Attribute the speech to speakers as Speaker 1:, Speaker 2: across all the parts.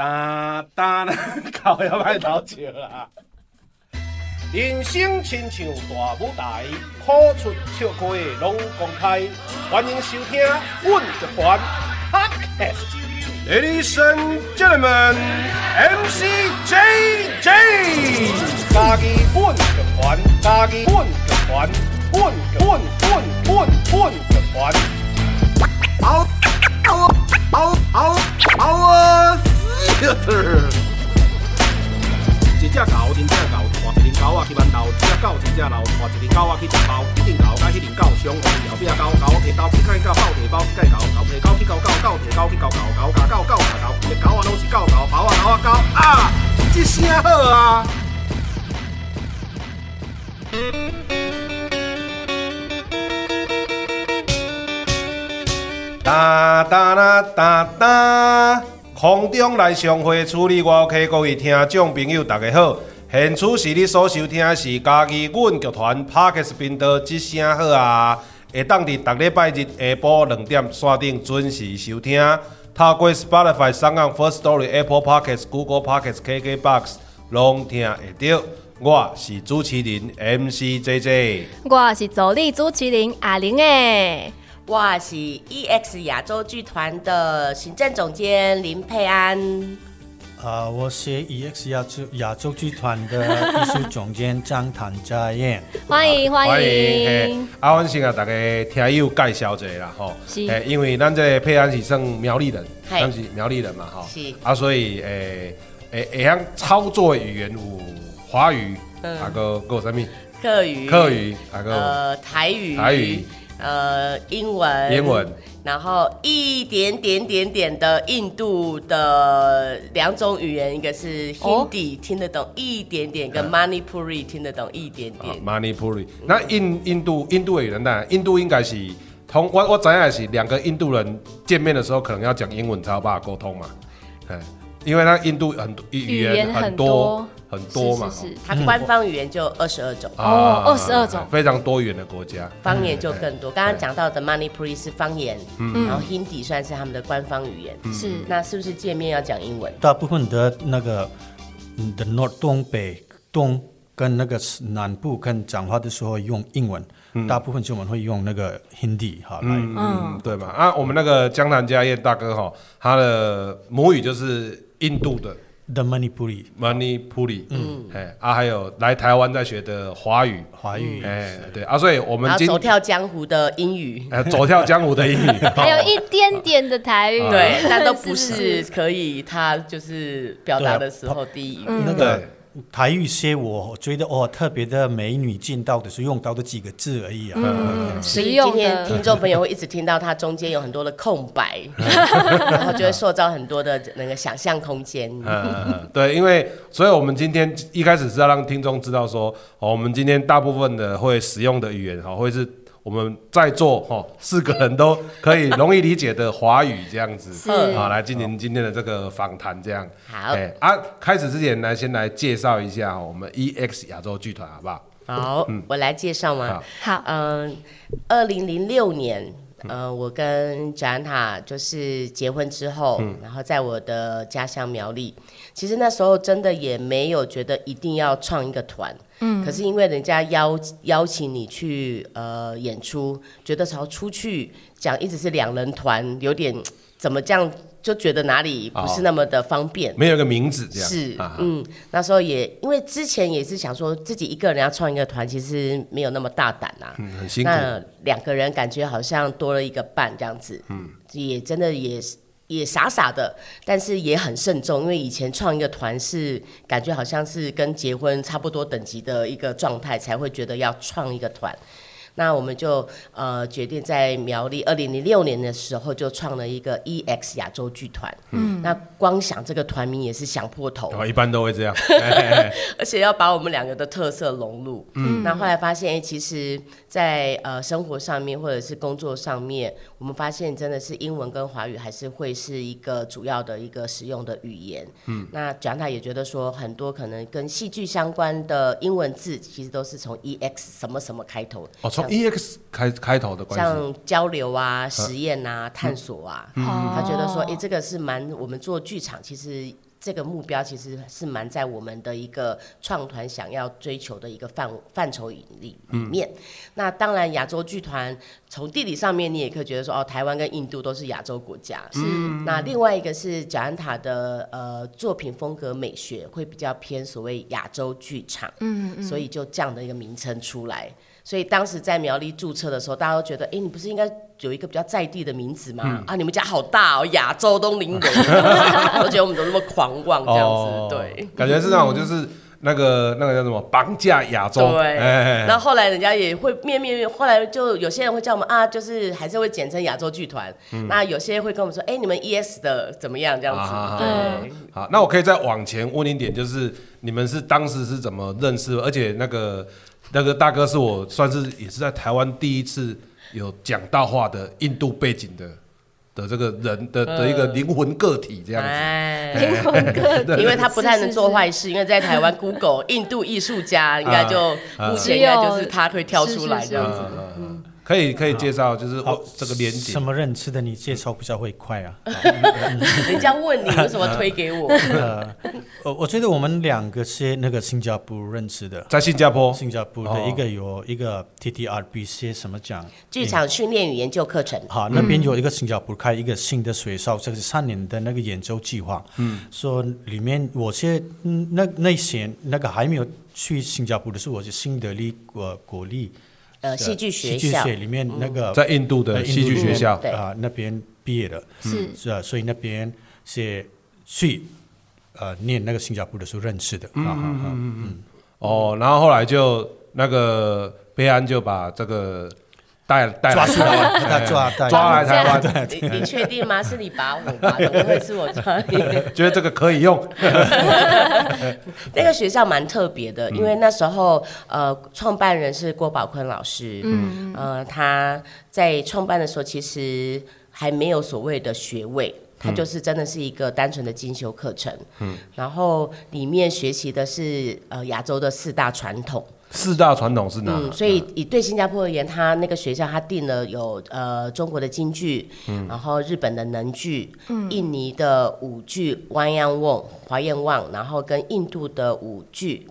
Speaker 1: 哒哒，靠要歹偷笑啦！人生亲像大舞台，苦出笑开拢公开。欢迎收听阮乐团 Podcast。Ladies and gentlemen, MC JJ，家己阮乐团，家己阮乐团，阮阮阮阮阮乐团。嗷嗷嗷嗷嗷啊！一只狗，真正狗，带一只狗仔去馒头。一只狗，真正老，带一只狗仔去食包。一只狗甲迄只狗相共，后壁狗狗摕刀去甲伊狗包摕包去甲伊狗狗摕狗去狗狗狗摕狗去狗狗狗咬狗狗咬狗，一只狗仔拢是狗狗，包啊狗啊狗啊！这声好啊！哒哒啦哒哒。空中来相会处理我 OK，各位听众朋友大家好，现处是你所收听的是家己阮剧团 parkes 频道，一声好啊！会当伫逐礼拜日下晡两点线顶准时收听，透过 Spotify、SoundOn、First Story、Apple Podcast、Google Podcast、KKBox 拢听会到。我是主持人 MC JJ，
Speaker 2: 我是助理主持人阿玲诶。
Speaker 3: 我是 EX 亚洲剧团的行政总监林佩安。
Speaker 4: 啊、呃，我是 EX 亚洲亚洲剧团的艺术总监张谭家燕。
Speaker 2: 欢 迎欢迎。
Speaker 1: 阿文先啊，大家听友介绍一下啦，吼。是。因为咱这佩安是算苗栗人，咱是苗栗人嘛，吼。是。啊，所以诶诶，会晓操作语言有华语，啊个个什么？
Speaker 3: 客语。
Speaker 1: 客语，啊个。
Speaker 3: 呃，台语。
Speaker 1: 台语。
Speaker 3: 呃，英文，
Speaker 1: 英文，
Speaker 3: 然后一点点点点的印度的两种语言，一个是 Hindi、哦、听得懂一点点，跟 Manipuri 听得懂一点点。
Speaker 1: 啊、Manipuri，那印印度印度的语言呢？印度应该是同我我知影是两个印度人见面的时候，可能要讲英文才有办法沟通嘛。因为那印度很多语言很多很多嘛，
Speaker 3: 是是。是，它官方语言就二十二种。
Speaker 2: 哦，二十二种，
Speaker 1: 非常多元的国家，
Speaker 3: 方言就更多。刚刚讲到的 Manipuri 是方言，嗯，然后 Hindi 算是他们的官方语言，是。那是不是见面要讲英文？
Speaker 4: 大部分的那个的 North 东北东跟那个南部跟讲话的时候用英文。嗯、大部分就我们会用那个 Hindi 哈来，嗯，
Speaker 1: 嗯。对嘛。啊，我们那个江南家业大哥哈，他的母语就是印度的
Speaker 4: The Money Puri。
Speaker 1: Money Puri 嗯，哎啊，还有来台湾在学的华语，
Speaker 4: 华语，
Speaker 1: 哎，对啊，所以我们
Speaker 3: 走跳江湖的英语，
Speaker 1: 哎，走跳江湖的英语，
Speaker 2: 还有一点点的台语，
Speaker 3: 对，那都不是可以他就是表达的时候第一语，
Speaker 4: 那个。台语些，我觉得哦，特别的美女见到的是用到的几个字而已啊。
Speaker 3: 嗯，所以今天听众朋友会一直听到它中间有很多的空白，然后就会塑造很多的那个想象空间。
Speaker 1: 嗯，对，因为所以我们今天一开始是要让听众知道说，我们今天大部分的会使用的语言哈，会是。我们在座哈四个人都可以容易理解的华语这样子，好来进行今天的这个访谈这样。
Speaker 3: 好，
Speaker 1: 哎啊，开始之前呢，先来介绍一下我们 EX 亚洲剧团好不好？
Speaker 3: 好，嗯，我来介绍嘛？
Speaker 2: 好，
Speaker 3: 嗯，二零零六年，呃，我跟 Janta 就是结婚之后，嗯，然后在我的家乡苗栗，其实那时候真的也没有觉得一定要创一个团。嗯，可是因为人家邀邀请你去呃演出，觉得朝出去讲一直是两人团，有点怎么这样，就觉得哪里不是那么的方便，哦、
Speaker 1: 没有个名字这样。
Speaker 3: 是，嗯，那时候也因为之前也是想说自己一个人要创一个团，其实没有那么大胆呐、啊
Speaker 1: 嗯，很辛苦。
Speaker 3: 那两个人感觉好像多了一个伴这样子，嗯，也真的也是。也傻傻的，但是也很慎重，因为以前创一个团是感觉好像是跟结婚差不多等级的一个状态，才会觉得要创一个团。那我们就呃决定在苗栗，二零零六年的时候就创了一个 EX 亚洲剧团。嗯，那光想这个团名也是想破头。
Speaker 1: 哦，一般都会这样，
Speaker 3: 而且要把我们两个的特色融入。嗯，那后来发现，哎，其实在呃生活上面或者是工作上面，我们发现真的是英文跟华语还是会是一个主要的一个使用的语言。嗯，那蒋太也觉得说，很多可能跟戏剧相关的英文字，其实都是从 EX 什么什么开头。
Speaker 1: 哦，从 EX 开开头的关系，
Speaker 3: 像交流啊、实验啊、探索啊，他觉得说，哎，这个是蛮我们做剧场其实这个目标其实是蛮在我们的一个创团想要追求的一个范范畴里里面。嗯、那当然，亚洲剧团从地理上面，你也可以觉得说，哦，台湾跟印度都是亚洲国家。是。那另外一个是贾安塔的呃作品风格美学会比较偏所谓亚洲剧场。嗯嗯。所以就这样的一个名称出来。所以当时在苗栗注册的时候，大家都觉得，哎，你不是应该有一个比较在地的名字嘛？嗯、啊，你们家好大哦，亚洲东林人，我觉得我们都那么狂妄这样子，哦、对，
Speaker 1: 感觉是那种就是那个、嗯、那个叫什么绑架亚洲，
Speaker 3: 对。然后后来人家也会面面面，后来就有些人会叫我们啊，就是还是会简称亚洲剧团。嗯、那有些人会跟我们说，哎，你们 ES 的怎么样？这样子，啊、对。
Speaker 1: 好，那我可以再往前问一点，就是你们是当时是怎么认识？而且那个。那个大哥是我算是也是在台湾第一次有讲大话的印度背景的的这个人的的一个灵魂个体这样子，
Speaker 2: 灵魂个体，
Speaker 3: 因为他不太能做坏事，因为在台湾 Google 印度艺术家应该就目前应该就是他会跳出来这样子。
Speaker 1: 可以可以介绍，就是哦这个连接
Speaker 4: 什么认识的？你介绍比较会快啊。
Speaker 3: 人家问你有什么推给我？
Speaker 4: 呃，我觉得我们两个是那个新加坡认识的，
Speaker 1: 在新加坡，
Speaker 4: 新加坡的一个有一个 TTRBC 什么奖？
Speaker 3: 剧场训练与研究课程。
Speaker 4: 好，那边有一个新加坡开一个新的学校，这是三年的那个研究计划。嗯，说里面我现那那些那个还没有去新加坡的是我是新德里国国立。
Speaker 3: 呃，戏剧学校。
Speaker 4: 里面那个
Speaker 1: 在印度的戏剧学校。
Speaker 4: 啊，那边毕业的，是。是啊，所以那边是去呃念那个新加坡的时候认识的，嗯嗯。
Speaker 1: 嗯。哦，然后后来就那个贝安就把这个。带带
Speaker 4: 抓出 来，他抓
Speaker 1: 抓来台湾。
Speaker 3: 你你确定吗？是你把我吧？怎么会是我抓你？
Speaker 1: 觉得这个可以用。
Speaker 3: 那个学校蛮特别的，因为那时候呃，创办人是郭宝坤老师。嗯呃，他在创办的时候其实还没有所谓的学位，他就是真的是一个单纯的精修课程。嗯。然后里面学习的是呃亚洲的四大传统。
Speaker 1: 四大传统是哪？
Speaker 3: 嗯，所以以对新加坡而言，他那个学校他定了有呃中国的京剧，嗯，然后日本的能剧，嗯，印尼的舞剧 Wayang Wong 华严望，然后跟印度的舞剧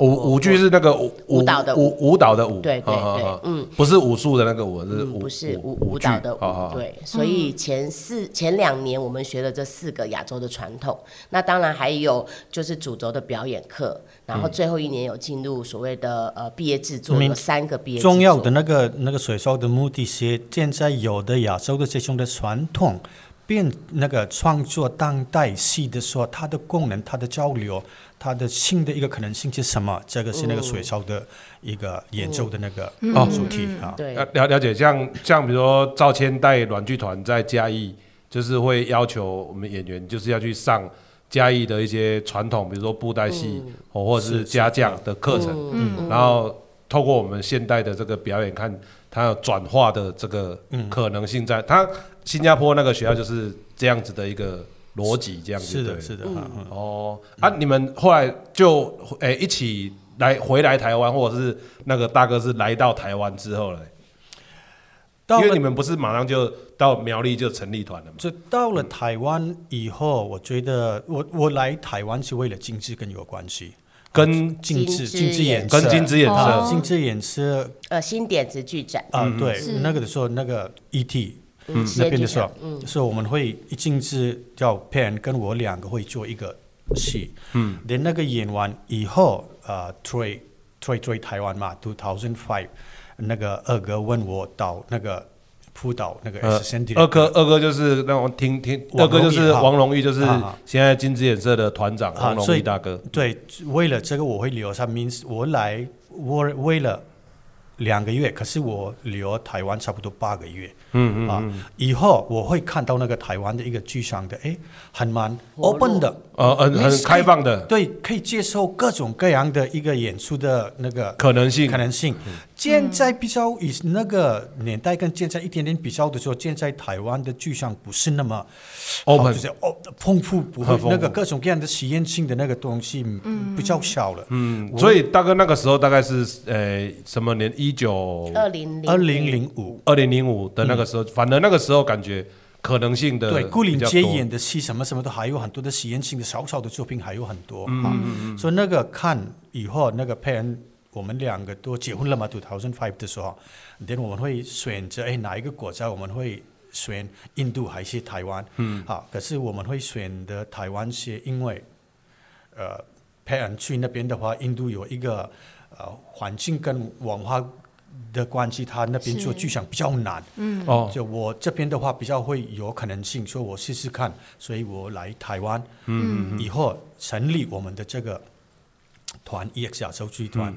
Speaker 1: 舞舞剧是那个舞
Speaker 3: 舞蹈的
Speaker 1: 舞舞蹈的舞，
Speaker 3: 对对对，嗯，
Speaker 1: 不是武术的那个舞，是
Speaker 3: 不是舞舞蹈的舞，对。所以前四前两年我们学了这四个亚洲的传统，那当然还有就是主轴的表演课，然后最后一年有进入所谓的呃毕业制作，有三个毕业。
Speaker 4: 重要的那个那个水烧的目的是现在有的亚洲的这种的传统。变那个创作当代戏的时候，它的功能、它的交流、它的新的一个可能性是什么？这个是那个学校的一个演奏的那个哦主题啊。
Speaker 3: 对，
Speaker 1: 了了解，像像比如说赵谦带软剧团在嘉义，就是会要求我们演员就是要去上嘉义的一些传统，比如说布袋戏哦，或者是家将的课程，嗯然后透过我们现代的这个表演，看它有转化的这个可能性在它。新加坡那个学校就是这样子的一个逻辑，这样子
Speaker 4: 是的，是的，嗯、
Speaker 1: 哦，啊，你们后来就诶、欸、一起来回来台湾，或者是那个大哥是来到台湾之后嘞，因为你们不是马上就到苗栗就成立团了吗？
Speaker 4: 就到了台湾以后，我觉得我我来台湾是为了金枝跟有关系，跟金枝金枝演
Speaker 1: 跟金枝演社。
Speaker 4: 金枝演社。
Speaker 3: 呃新点子剧展。
Speaker 4: 啊，对，那个的时候那个 ET。嗯，那边的时候，嗯，所以我们会一进去叫 Pan 跟我两个会做一个戏，嗯，连那个演完以后，呃，Troy Troy Troy 台湾嘛，Two Thousand Five，那个二哥问我导那个铺导那个
Speaker 1: 二哥二哥就是让我听听，二哥就是王龙玉，就是现在金枝演社的团长王龙玉大哥，
Speaker 4: 对，为了这个我会留下名字，我来我为了。两个月，可是我留台湾差不多八个月。嗯嗯啊，以后我会看到那个台湾的一个剧场的，哎，很蛮 open 的，
Speaker 1: 呃，很很开放的，
Speaker 4: 对，可以接受各种各样的一个演出的那个
Speaker 1: 可能性，
Speaker 4: 可能性。现在比较以那个年代跟现在一点点比较的时候，现在台湾的剧场不是那么 open，就是哦丰富，不会那个各种各样的实验性的那个东西，嗯，比较小了。
Speaker 1: 嗯，所以大哥那个时候大概是呃什么年？一九
Speaker 3: 二零
Speaker 4: 二零零五。
Speaker 1: 二零零五的那个时候，反正那个时候感觉可能性的
Speaker 4: 对，牯岭街演的戏什么什么都还有很多的实验性的小小的作品还有很多，嗯嗯嗯，所以那个看以后那个佩恩，我们两个都结婚了嘛，two thousand five 的时候，then 我们会选择哎哪一个国家，我们会选印度还是台湾？嗯，好，可是我们会选择台湾是因为，呃，佩恩去那边的话，印度有一个呃环境跟文化。的关系，他那边做剧场比较难，嗯，哦，就我这边的话比较会有可能性，所以我试试看，所以我来台湾，嗯，以后成立我们的这个团 EX 亚洲剧团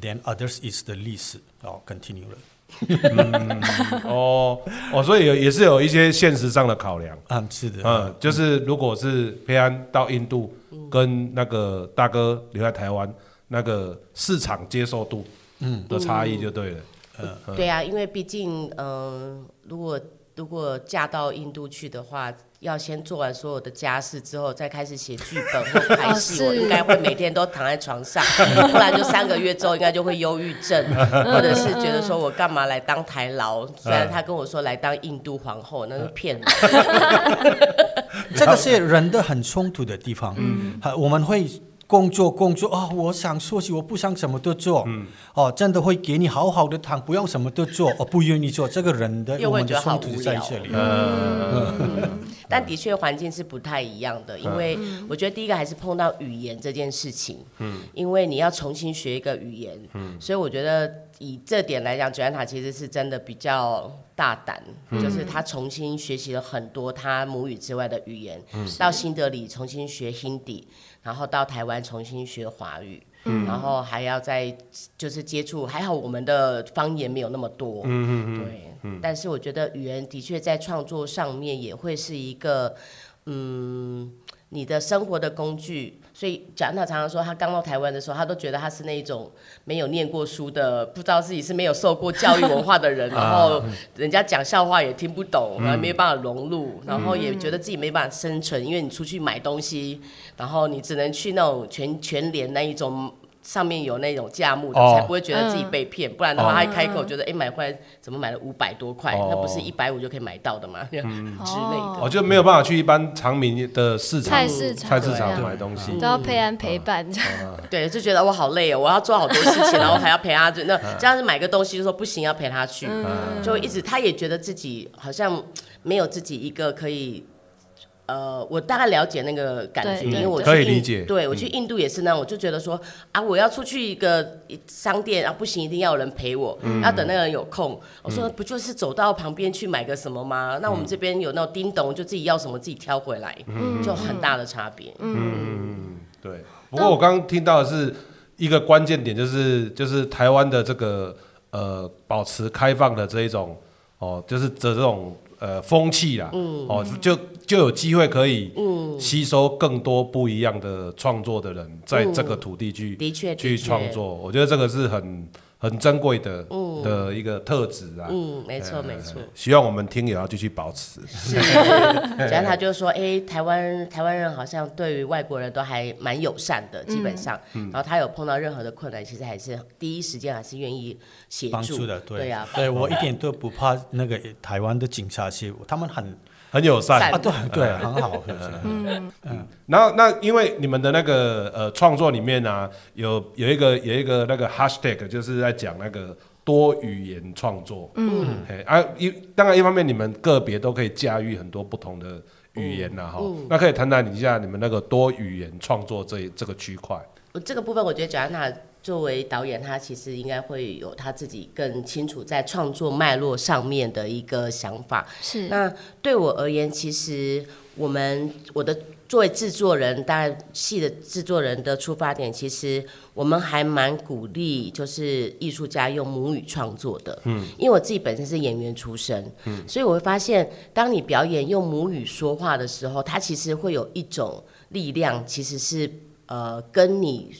Speaker 4: ，then others is the list，哦，continue 了，
Speaker 1: 嗯，哦，哦，所以也也是有一些现实上的考量，
Speaker 4: 嗯，是的，
Speaker 1: 嗯，就是如果是佩安到印度，跟那个大哥留在台湾，那个市场接受度。嗯，的差异就对了。
Speaker 3: 嗯，嗯。对啊，因为毕竟，嗯、呃，如果如果嫁到印度去的话，要先做完所有的家事之后，再开始写剧本或 拍戏，我应该会每天都躺在床上，不然就三个月之后应该就会忧郁症，或者是觉得说我干嘛来当台劳？虽然他跟我说来当印度皇后，那是骗人。
Speaker 4: 这个是人的很冲突的地方。嗯，我们会。工作工作哦，我想休息，我不想什么都做。嗯，哦，真的会给你好好的躺，不要什么都做，我不愿意做。这个人的
Speaker 3: 又会觉得好无聊。
Speaker 4: 嗯嗯
Speaker 3: 嗯。但的确环境是不太一样的，因为我觉得第一个还是碰到语言这件事情。嗯。因为你要重新学一个语言。嗯。所以我觉得以这点来讲，Joanna 其实是真的比较大胆，就是他重新学习了很多他母语之外的语言，嗯到新德里重新学 Hindi。然后到台湾重新学华语，嗯、然后还要再就是接触，还好我们的方言没有那么多，嗯嗯嗯，对，嗯、但是我觉得语言的确在创作上面也会是一个，嗯。你的生活的工具，所以贾安娜常常说，他刚到台湾的时候，他都觉得他是那一种没有念过书的，不知道自己是没有受过教育文化的人，然后人家讲笑话也听不懂，然后没有办法融入，然后也觉得自己没办法生存，因为你出去买东西，然后你只能去那种全全联那一种。上面有那种价目的，才不会觉得自己被骗。不然的话，他一开口觉得，哎，买回来怎么买了五百多块？那不是一百五就可以买到的吗？之类的。
Speaker 1: 我就没有办法去一般常民的市场、菜市场买东西，
Speaker 2: 都要佩安陪伴。
Speaker 3: 对，就觉得我好累哦，我要做好多事情，然后还要陪他。那这样子买个东西就说不行，要陪他去，就一直他也觉得自己好像没有自己一个可以。呃，我大概了解那个感觉，因为我去印，对我去印度也是那样，我就觉得说啊，我要出去一个商店啊，不行，一定要有人陪我，要等那个人有空。我说不就是走到旁边去买个什么吗？那我们这边有那种叮咚，就自己要什么自己挑回来，就很大的差别。
Speaker 1: 嗯，对。不过我刚刚听到的是一个关键点，就是就是台湾的这个呃保持开放的这一种哦，就是这这种。呃，风气啦，嗯、哦，就就有机会可以吸收更多不一样的创作的人，在这个土地去、
Speaker 3: 嗯、
Speaker 1: 去创作，我觉得这个是很很珍贵的、嗯、的一个特质啊。
Speaker 3: 嗯，没错没错。
Speaker 1: 希望我们听友要继续保持。
Speaker 3: 是，然后他就说，哎、欸，台湾台湾人好像对于外国人都还蛮友善的，基本上。嗯、然后他有碰到任何的困难，其实还是第一时间还是愿意。协助的，对，对呀，对我一点都不怕那个台湾的警察，其实他们很
Speaker 1: 很友善。
Speaker 4: 啊，对对，很好，
Speaker 1: 嗯。嗯。然后那因为你们的那个呃创作里面呢，有有一个有一个那个 hashtag，就是在讲那个多语言创作，嗯，啊一当然一方面你们个别都可以驾驭很多不同的语言呐哈，那可以谈谈一下你们那个多语言创作这这个区块。
Speaker 3: 这个部分我觉得贾安娜。作为导演，他其实应该会有他自己更清楚在创作脉络上面的一个想法。
Speaker 2: 是。
Speaker 3: 那对我而言，其实我们我的作为制作人，当然戏的制作人的出发点，其实我们还蛮鼓励，就是艺术家用母语创作的。嗯。因为我自己本身是演员出身，嗯，所以我会发现，当你表演用母语说话的时候，它其实会有一种力量，其实是呃跟你。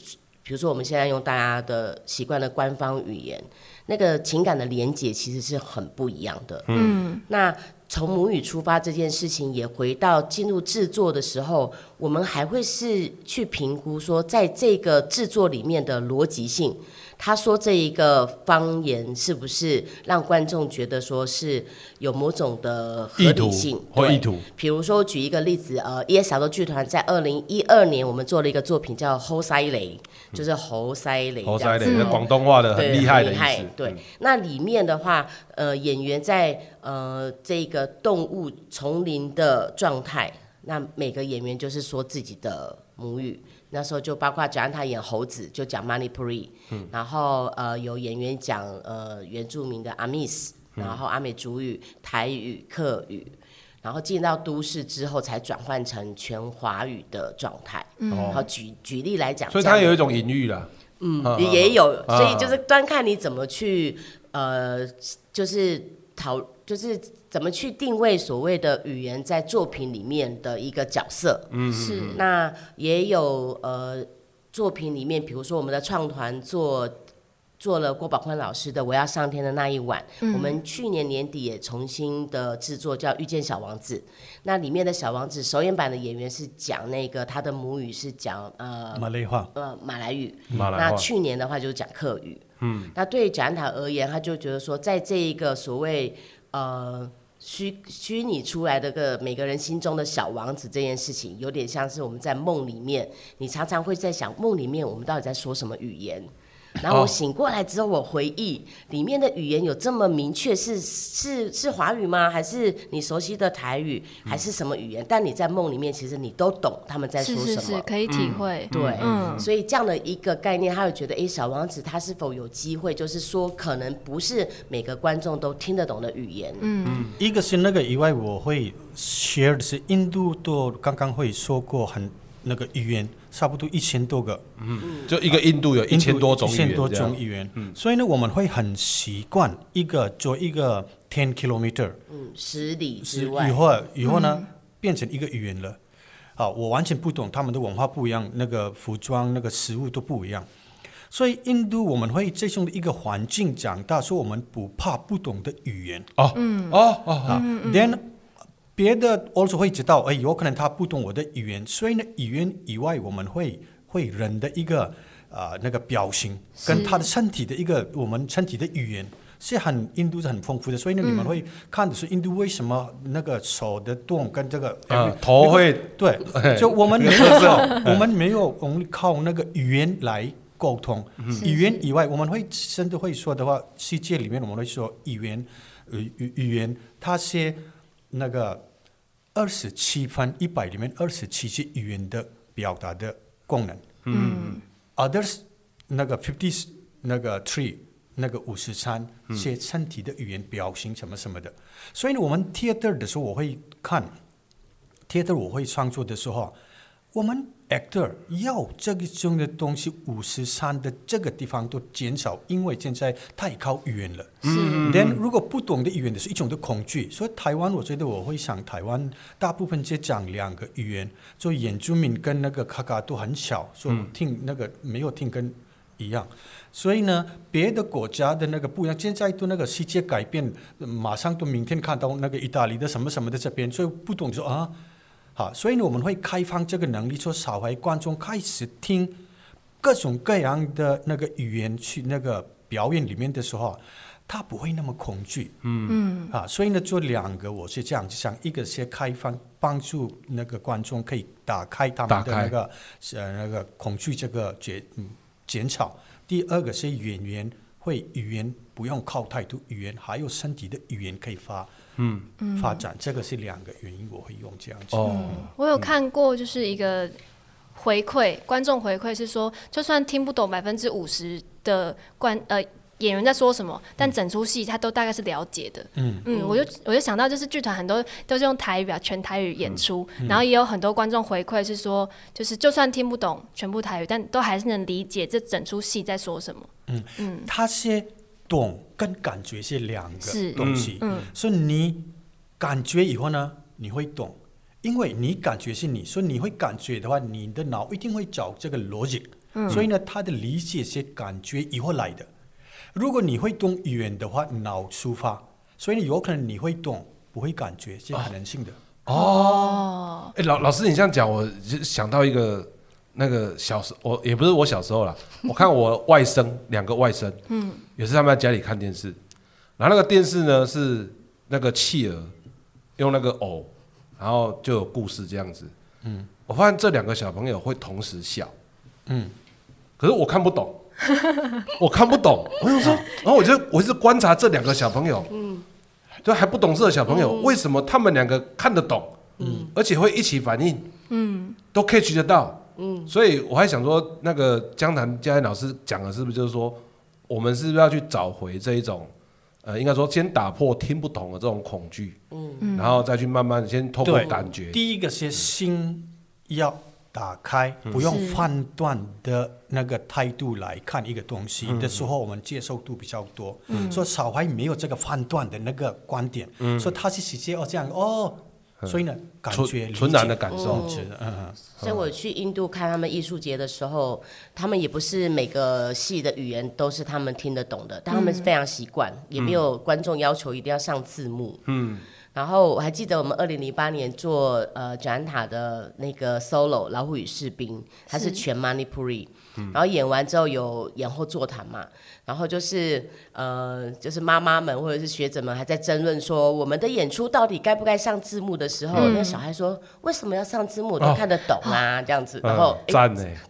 Speaker 3: 比如说，我们现在用大家的习惯的官方语言，那个情感的连结其实是很不一样的。嗯，那从母语出发这件事情，也回到进入制作的时候，我们还会是去评估说，在这个制作里面的逻辑性，他说这一个方言是不是让观众觉得说是有某种的合理性
Speaker 1: 或意图？
Speaker 3: 比如说举一个例子，呃，ESL 剧团在二零一二年我们做了一个作品叫《猴塞雷》，就是猴塞雷。
Speaker 1: 猴塞雷，广东话的很厉害的意思。
Speaker 3: 对，那里面的话，呃，演员在呃这个动物丛林的状态，那每个演员就是说自己的母语。那时候就包括讲他演猴子，就讲 Manipuri，嗯，然后呃有演员讲呃原住民的阿密斯，然后阿美族语、台语、客语，然后进到都市之后才转换成全华语的状态。嗯，然后举举例来讲，
Speaker 1: 所以它有一种隐喻啦。
Speaker 3: 嗯，也有，所以就是端看你怎么去呃，就是讨。就是怎么去定位所谓的语言在作品里面的一个角色，
Speaker 2: 嗯，是。
Speaker 3: 那也有呃作品里面，比如说我们的创团做做了郭宝坤老师的《我要上天的那一晚》，嗯，我们去年年底也重新的制作叫《遇见小王子》，那里面的小王子首演版的演员是讲那个他的母语是讲呃
Speaker 4: 马来话，
Speaker 3: 呃马来
Speaker 1: 语，马来。
Speaker 3: 那去年的话就是讲客语，嗯。那对于贾安塔而言，他就觉得说，在这一个所谓呃，虚虚拟出来的个每个人心中的小王子这件事情，有点像是我们在梦里面，你常常会在想梦里面我们到底在说什么语言。然后我醒过来之后，我回忆里面的语言有这么明确，是是是华语吗？还是你熟悉的台语？还是什么语言？但你在梦里面，其实你都懂他们在说什么，
Speaker 2: 是是是可以体会。
Speaker 3: 嗯、对，嗯，所以这样的一个概念，他会觉得，哎，小王子他是否有机会，就是说，可能不是每个观众都听得懂的语言。
Speaker 4: 嗯，一个是那个以外，我会 share 的是印度都刚刚会说过很那个语言。差不多一千多个，
Speaker 1: 嗯，就一个印度有一千多种语言，
Speaker 4: 一千多种语言，嗯，所以呢，我们会很习惯一个做一个 ten kilometer，
Speaker 3: 嗯，十里之外，
Speaker 4: 以后以后呢，变成一个语言了，好，我完全不懂他们的文化不一样，那个服装、那个食物都不一样，所以印度我们会这种的一个环境长大，说我们不怕不懂的语言，
Speaker 1: 哦，嗯，哦，哦，
Speaker 4: 啊，then。别的 also 会知道，哎，有可能他不懂我的语言，所以呢，语言以外，我们会会人的一个啊、呃、那个表情，跟他的身体的一个我们身体的语言是很印度是很丰富的，所以呢，你们会看的是印度为什么那个手的动跟这个、
Speaker 1: 呃、头会
Speaker 4: 对，就我们没有我们没有我们靠那个语言来沟通，语言以外，我们会甚至会说的话，世界里面我们会说语言，语语语言，它是那个。二十七分一百里面，二十七是语言的表达的功能。嗯，others 那个 fifty 那个 three 那个五十三是身体的语言表情什么什么的。所以呢，我们 theater 的时候，我会看 theater，我会创作的时候，我们。Actor 要这个中的东西，五十三的这个地方都减少，因为现在太靠语言了。嗯。但如果不懂的语言的是一种的恐惧，所以台湾我觉得我会想，台湾大部分只讲两个语言，所以原住民跟那个卡卡都很小，所以听那个没有听跟一样。所以呢，别的国家的那个不一样，现在都那个世界改变，马上都明天看到那个意大利的什么什么的这边，所以不懂说啊。好，所以呢，我们会开放这个能力，说小孩观众开始听各种各样的那个语言去那个表演里面的时候，他不会那么恐惧。嗯嗯。啊，所以呢，做两个我是这样想，一个是开放，帮助那个观众可以打开他们的那个呃那个恐惧这个减嗯减少。第二个是演员会语言不用靠太多语言，还有身体的语言可以发。嗯，发展这个是两个原因，我会用这样子。
Speaker 2: 哦，我有看过，就是一个回馈，嗯、观众回馈是说，就算听不懂百分之五十的观呃演员在说什么，但整出戏他都大概是了解的。嗯。嗯，我就我就想到，就是剧团很多都是用台语啊，全台语演出，嗯嗯、然后也有很多观众回馈是说，就是就算听不懂全部台语，但都还是能理解这整出戏在说什么。嗯。
Speaker 4: 嗯，他先。懂跟感觉是两个东西，嗯嗯、所以你感觉以后呢，你会懂，因为你感觉是你，所以你会感觉的话，你的脑一定会找这个逻辑，嗯、所以呢，他的理解是感觉以后来的。如果你会懂语言的话，脑出发，所以有可能你会懂，不会感觉是可能性的。
Speaker 1: 哦，哎、哦，老老师，你这样讲，我就想到一个。那个小时我也不是我小时候啦，我看我外甥两个外甥，嗯，也是他们在家里看电视，然后那个电视呢是那个企鹅用那个偶，然后就有故事这样子，嗯，我发现这两个小朋友会同时笑，嗯，可是我看不懂，我看不懂，我就说，然后我就我一直观察这两个小朋友，嗯，就还不懂事的小朋友，为什么他们两个看得懂，嗯，而且会一起反应，嗯，都 catch 得到。嗯，所以我还想说，那个江南嘉燕老师讲的是不是就是说，我们是不是要去找回这一种，呃，应该说先打破听不懂的这种恐惧，嗯，然后再去慢慢先透过感觉。
Speaker 4: 第一个是心要打开，不用判断的那个态度来看一个东西的时候，我们接受度比较多。嗯，所以小孩没有这个判断的那个观点，嗯，所以他是直接哦这样哦。所以呢，感觉
Speaker 1: 纯然的感受，
Speaker 3: 嗯，所以我去印度看他们艺术节的时候，他们也不是每个戏的语言都是他们听得懂的，但他们是非常习惯，也没有观众要求一定要上字幕。嗯，然后我还记得我们二零零八年做呃贾安塔的那个 solo《老虎与士兵》，它是全 Manipuri，然后演完之后有演后座谈嘛。然后就是呃，就是妈妈们或者是学者们还在争论说，我们的演出到底该不该上字幕的时候，嗯、那小孩说为什么要上字幕？都看得懂啊，哦、这样子，然后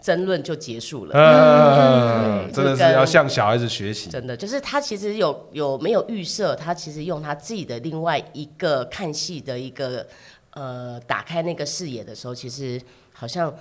Speaker 3: 争论就结束了。
Speaker 1: 嗯，真的是要向小孩子学习。
Speaker 3: 真的，就是他其实有有没有预设，他其实用他自己的另外一个看戏的一个呃，打开那个视野的时候，其实好像。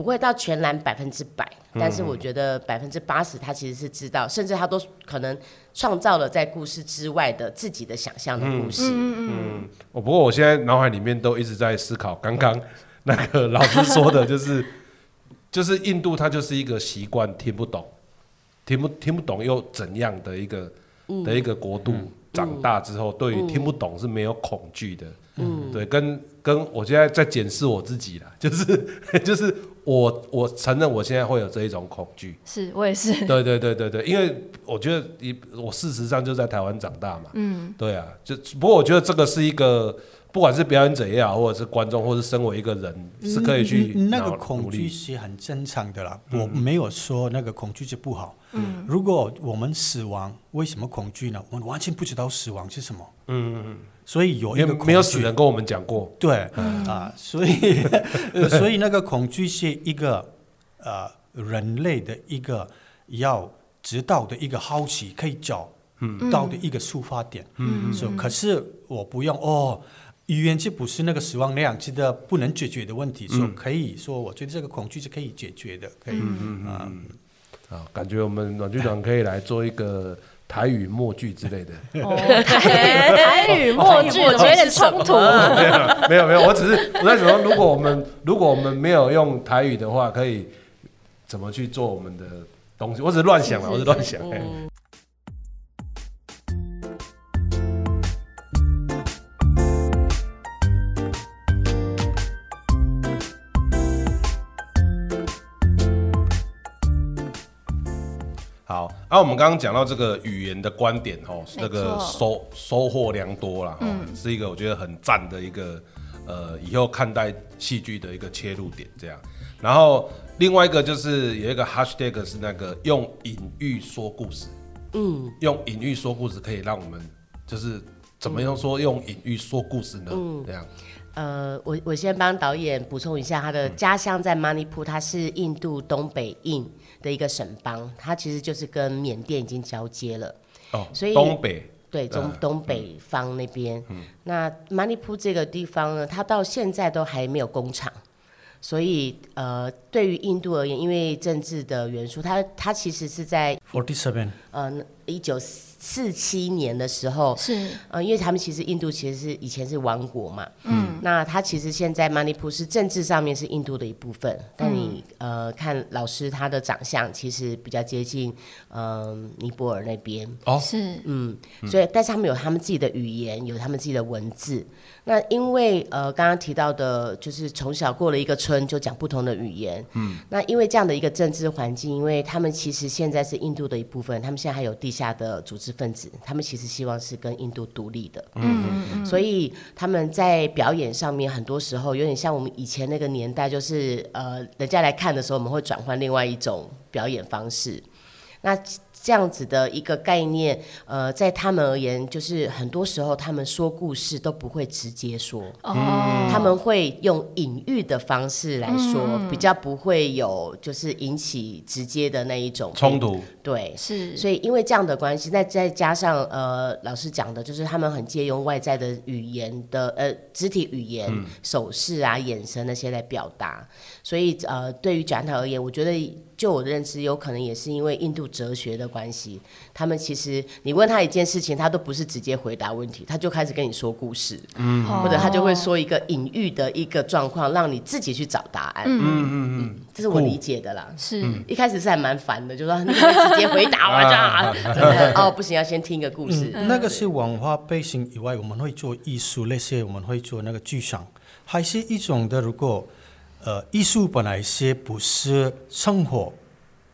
Speaker 3: 不会到全然百分之百，但是我觉得百分之八十他其实是知道，甚至他都可能创造了在故事之外的自己的想象的故事。
Speaker 1: 嗯，我不过我现在脑海里面都一直在思考，刚刚那个老师说的就是，就是印度它就是一个习惯听不懂，听不听不懂又怎样的一个的一个国度，长大之后对于听不懂是没有恐惧的。嗯，对，跟跟我现在在检视我自己啦，就是 就是。我我承认我现在会有这一种恐惧，
Speaker 2: 是我也是。
Speaker 1: 对对对对对，因为我觉得你我事实上就在台湾长大嘛，嗯，对啊，就不过我觉得这个是一个，不管是表演者也好，或者是观众，或者是身为一个人，是可以去
Speaker 4: 那个恐惧是很正常的啦，我没有说那个恐惧是不好。嗯，如果我们死亡，为什么恐惧呢？我们完全不知道死亡是什么。嗯嗯嗯。所以有一个
Speaker 1: 没有死人跟我们讲过，
Speaker 4: 对、嗯、啊，所以 所以那个恐惧是一个呃人类的一个要知道的一个好奇，可以找到的一个出发点。嗯，所以可是我不用哦，语言就不是那个死亡那样子的不能解决的问题，所以可以说，我觉得这个恐惧是可以解决的，可以嗯啊。
Speaker 1: 啊，感觉我们阮剧团 可以来做一个。台语默剧之类的，
Speaker 2: 哦、台台语默剧，我觉得有点冲突。
Speaker 1: 没有没有，我只是我在想，如果我们如果我们没有用台语的话，可以怎么去做我们的东西？我只是乱想了，我是乱想。啊、我们刚刚讲到这个语言的观点哦，那个收收获良多啦，嗯，是一个我觉得很赞的一个呃，以后看待戏剧的一个切入点这样。然后另外一个就是有一个 hashtag 是那个用隐喻说故事，嗯，用隐喻说故事可以让我们就是怎么样说用隐喻说故事呢？嗯，这样。
Speaker 3: 呃，我我先帮导演补充一下，他的家乡在 Manipur，他是印度东北印的一个省邦，它其实就是跟缅甸已经交接了。
Speaker 1: 哦，所以东北。
Speaker 3: 对中东北方那边，嗯、那 Manipur 这个地方呢，它到现在都还没有工厂，所以呃，对于印度而言，因为政治的元素，它它其实是在
Speaker 4: forty seven，
Speaker 3: 嗯，一九四七年的时候
Speaker 2: 是，
Speaker 3: 呃，因为他们其实印度其实是以前是王国嘛，嗯，那他其实现在 Manipur 是政治上面是印度的一部分，但你、嗯、呃看老师他的长相其实比较接近嗯、呃、尼泊尔那边。
Speaker 1: 哦，
Speaker 2: 是，
Speaker 3: 嗯，所以但是他们有他们自己的语言，有他们自己的文字。那因为呃刚刚提到的，就是从小过了一个村就讲不同的语言，嗯，那因为这样的一个政治环境，因为他们其实现在是印度的一部分，他们现在还有地下。的组织分子，他们其实希望是跟印度独立的。嗯嗯。所以他们在表演上面，很多时候有点像我们以前那个年代，就是呃，人家来看的时候，我们会转换另外一种表演方式。那。这样子的一个概念，呃，在他们而言，就是很多时候他们说故事都不会直接说，哦，他们会用隐喻的方式来说，嗯，比较不会有就是引起直接的那一种
Speaker 1: 冲突。
Speaker 3: 对，
Speaker 2: 是。
Speaker 3: 所以因为这样的关系，那再加上呃，老师讲的，就是他们很借用外在的语言的呃肢体语言、嗯、手势啊、眼神那些来表达，所以呃，对于展览而言，我觉得。就我的认知，有可能也是因为印度哲学的关系，他们其实你问他一件事情，他都不是直接回答问题，他就开始跟你说故事，嗯，或者他就会说一个隐喻的一个状况，让你自己去找答案，嗯嗯嗯，这是我理解的啦。是，一开始是还蛮烦的，就说你直接回答我这哦，不行，要先听一个故事。
Speaker 4: 那个是文化背景以外，我们会做艺术那些，我们会做那个剧场，还是一种的，如果。呃，艺术本来是不是生活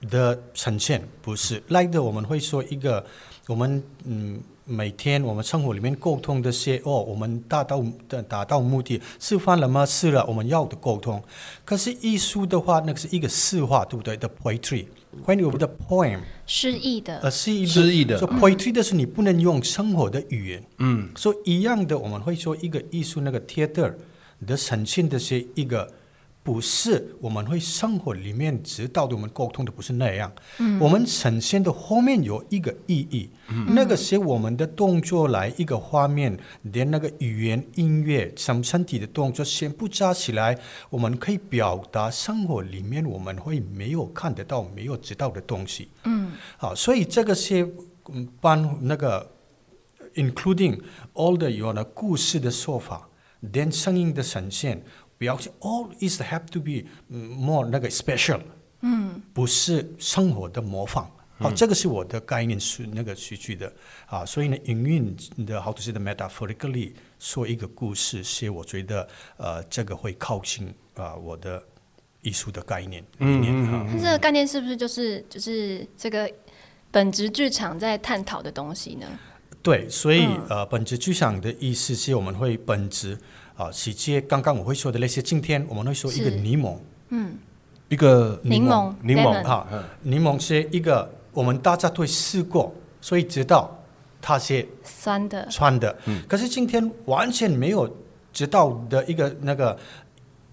Speaker 4: 的呈现，不是来的。我们会说一个，我们嗯，每天我们生活里面沟通的些哦，我们达到的达到目的，吃饭了吗？是了，我们要的沟通。可是艺术的话，那个是一个诗化，对不对？The poetry，when you the poem，
Speaker 2: 诗意的，
Speaker 4: 呃，诗意的，诗意的。所以 poetry 的是你不能用生活的语言，嗯，所以一样的，我们会说一个艺术那个 theater 的呈现的是一个。不是，我们会生活里面知道的，我们沟通的不是那样。嗯，我们呈现的后面有一个意义，嗯、那个是我们的动作来一个画面，连那个语言、音乐、什么身体的动作先不加起来，我们可以表达生活里面我们会没有看得到、没有知道的东西。嗯，好，所以这个是帮那个 including all the 有了故事的说法，连声音的呈现。不要去，all is have to be more 那个 special，嗯，不是生活的模仿，好、嗯哦，这个是我的概念是那个戏剧的，啊，所以呢，营运的好多是的 metaphorically 说一个故事，是我觉得呃，这个会靠近啊、呃、我的艺术的概念理念哈。
Speaker 2: 那这个概念是不是就是就是这个本质剧场在探讨的东西呢？
Speaker 4: 对，所以、嗯、呃，本质剧场的意思是我们会本质。啊，直接刚刚我会说的那些，今天我们会说一个柠檬，嗯，一个柠檬，柠檬哈，柠檬是一个我们大家都会试过，所以知道它是酸的，酸的。嗯，可是今天完全没有知道的一个那个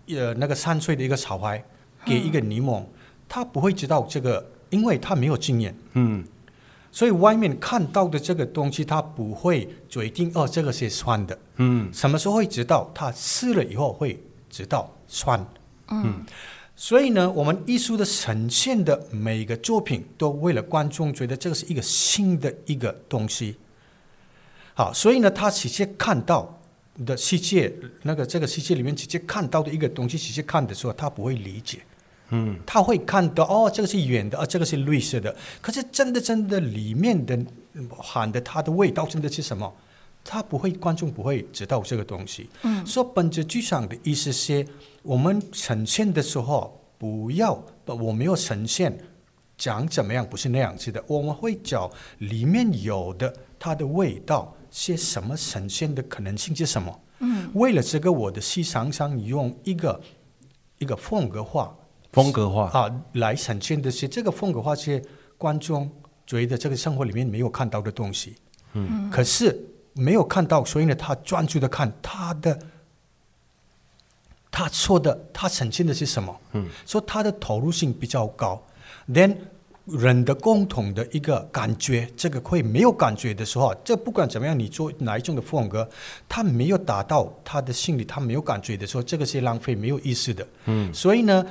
Speaker 4: 呃那个三岁的一个小孩给一个柠檬，他不会知道这个，因为他没有经验。嗯。所以外面看到的这个东西，他不会决定哦，这个是酸的。嗯，什么时候会知道？他吃了以后会知道酸。嗯，所以呢，我们艺术的呈现的每一个作品，都为了观众觉得这个是一个新的一个东西。好，所以呢，他直接看到的世界，那个这个世界里面直接看到的一个东西，直接看的时候，他不会理解。嗯，他会看到哦，这个是圆的，啊，这个是绿色的。可是真的真的里面的含的它的味道真的是什么？他不会，观众不会知道这个东西。嗯，所以本着剧场的意思是，我们呈现的时候不要，我没有呈现讲怎么样，不是那样子的。我们会找里面有的它的味道是什么，呈现的可能性是什么？嗯，为了这个，我的戏常常用一个一个风格化。
Speaker 1: 风格化
Speaker 4: 啊，来呈现的是这个风格化，是观众觉得这个生活里面没有看到的东西。嗯，可是没有看到，所以呢，他专注的看他的，他说的，他呈现的是什么？嗯，所以他的投入性比较高。Then 人的共同的一个感觉，这个会没有感觉的时候，这不管怎么样，你做哪一种的风格，他没有达到他的心里，他没有感觉的时候，这个是浪费，没有意思的。嗯，所以呢。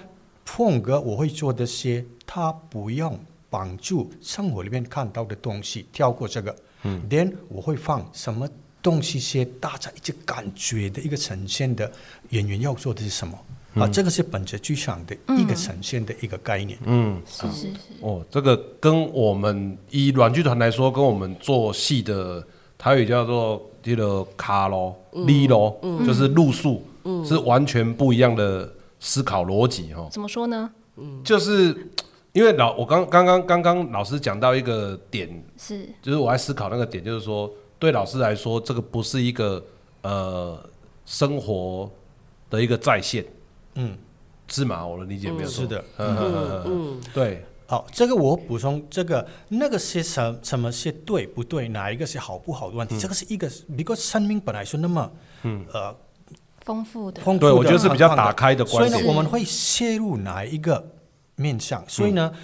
Speaker 4: 风格我会做的些，他不用绑住生活里面看到的东西，跳过这个。嗯，then 我会放什么东西些，大家一直感觉的一个呈现的演员要做的是什么？嗯、啊，这个是本着剧场的一个呈现的一个概念。嗯，
Speaker 2: 是是是。
Speaker 1: 哦，这个跟我们以软剧团来说，跟我们做戏的台语叫做这个卡咯、利咯，就是路数，嗯，是完全不一样的。思考逻辑哈，
Speaker 2: 怎么说呢？
Speaker 1: 嗯就是因为老我刚刚刚刚刚老师讲到一个点，
Speaker 2: 是
Speaker 1: 就是我在思考那个点，就是说对老师来说，这个不是一个呃生活的一个再现，嗯，是吗？我的理解没有错，
Speaker 4: 是的，
Speaker 1: 嗯嗯嗯，对。
Speaker 4: 好，这个我补充，这个那个是什什么是对不对？哪一个是好不好的问题？嗯、这个是一个，一个生命本来是那么，嗯呃，
Speaker 2: 丰富的，
Speaker 4: 丰富的，
Speaker 1: 对我觉得是比较打开的观点。
Speaker 4: 所以呢，我们会切入哪一个面向？所以呢，嗯、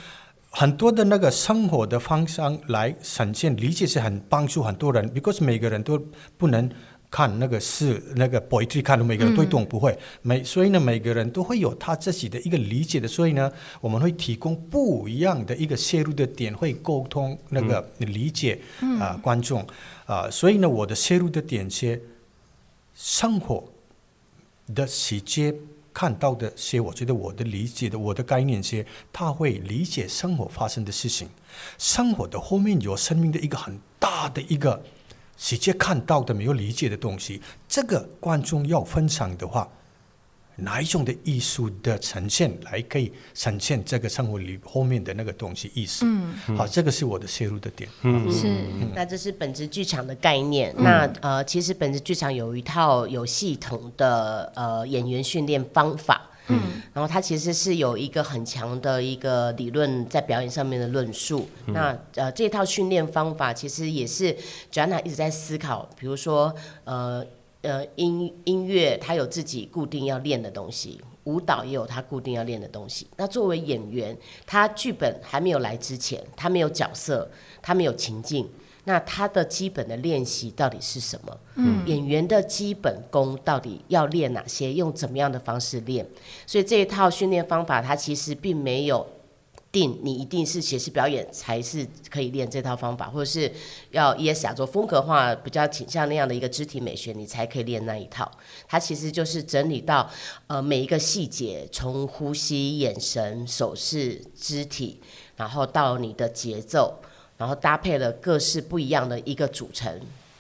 Speaker 4: 很多的那个生活的方向来呈现理解是很帮助很多人，because 每个人都不能。看那个是那个 poetry 看的每个人都懂不会，每、嗯、所以呢，每个人都会有他自己的一个理解的，所以呢，我们会提供不一样的一个切入的点，会沟通那个理解啊、嗯。呃、观众。啊、呃，所以呢，我的切入的点是生活的细节看到的些，我觉得我的理解的我的概念些，他会理解生活发生的事情，生活的后面有生命的一个很大的一个。直接看到的没有理解的东西，这个观众要分享的话，哪一种的艺术的呈现来可以呈现这个生活里后面的那个东西意思？嗯，好，这个是我的切入的点。
Speaker 3: 嗯，是。那这是本质剧场的概念。嗯、那呃，其实本质剧场有一套有系统的呃演员训练方法。嗯，然后它其实是有一个很强的一个理论在表演上面的论述。嗯、那呃，这套训练方法其实也是 Joanna 一直在思考，比如说呃呃音音乐，它有自己固定要练的东西，舞蹈也有它固定要练的东西。那作为演员，他剧本还没有来之前，他没有角色，他没有情境。那他的基本的练习到底是什么？嗯，演员的基本功到底要练哪些？用怎么样的方式练？所以这一套训练方法，它其实并没有定你一定是写实表演才是可以练这套方法，或者是要 ES 亚洲风格化比较倾向那样的一个肢体美学，你才可以练那一套。它其实就是整理到呃每一个细节，从呼吸、眼神、手势、肢体，然后到你的节奏。然后搭配了各式不一样的一个组成，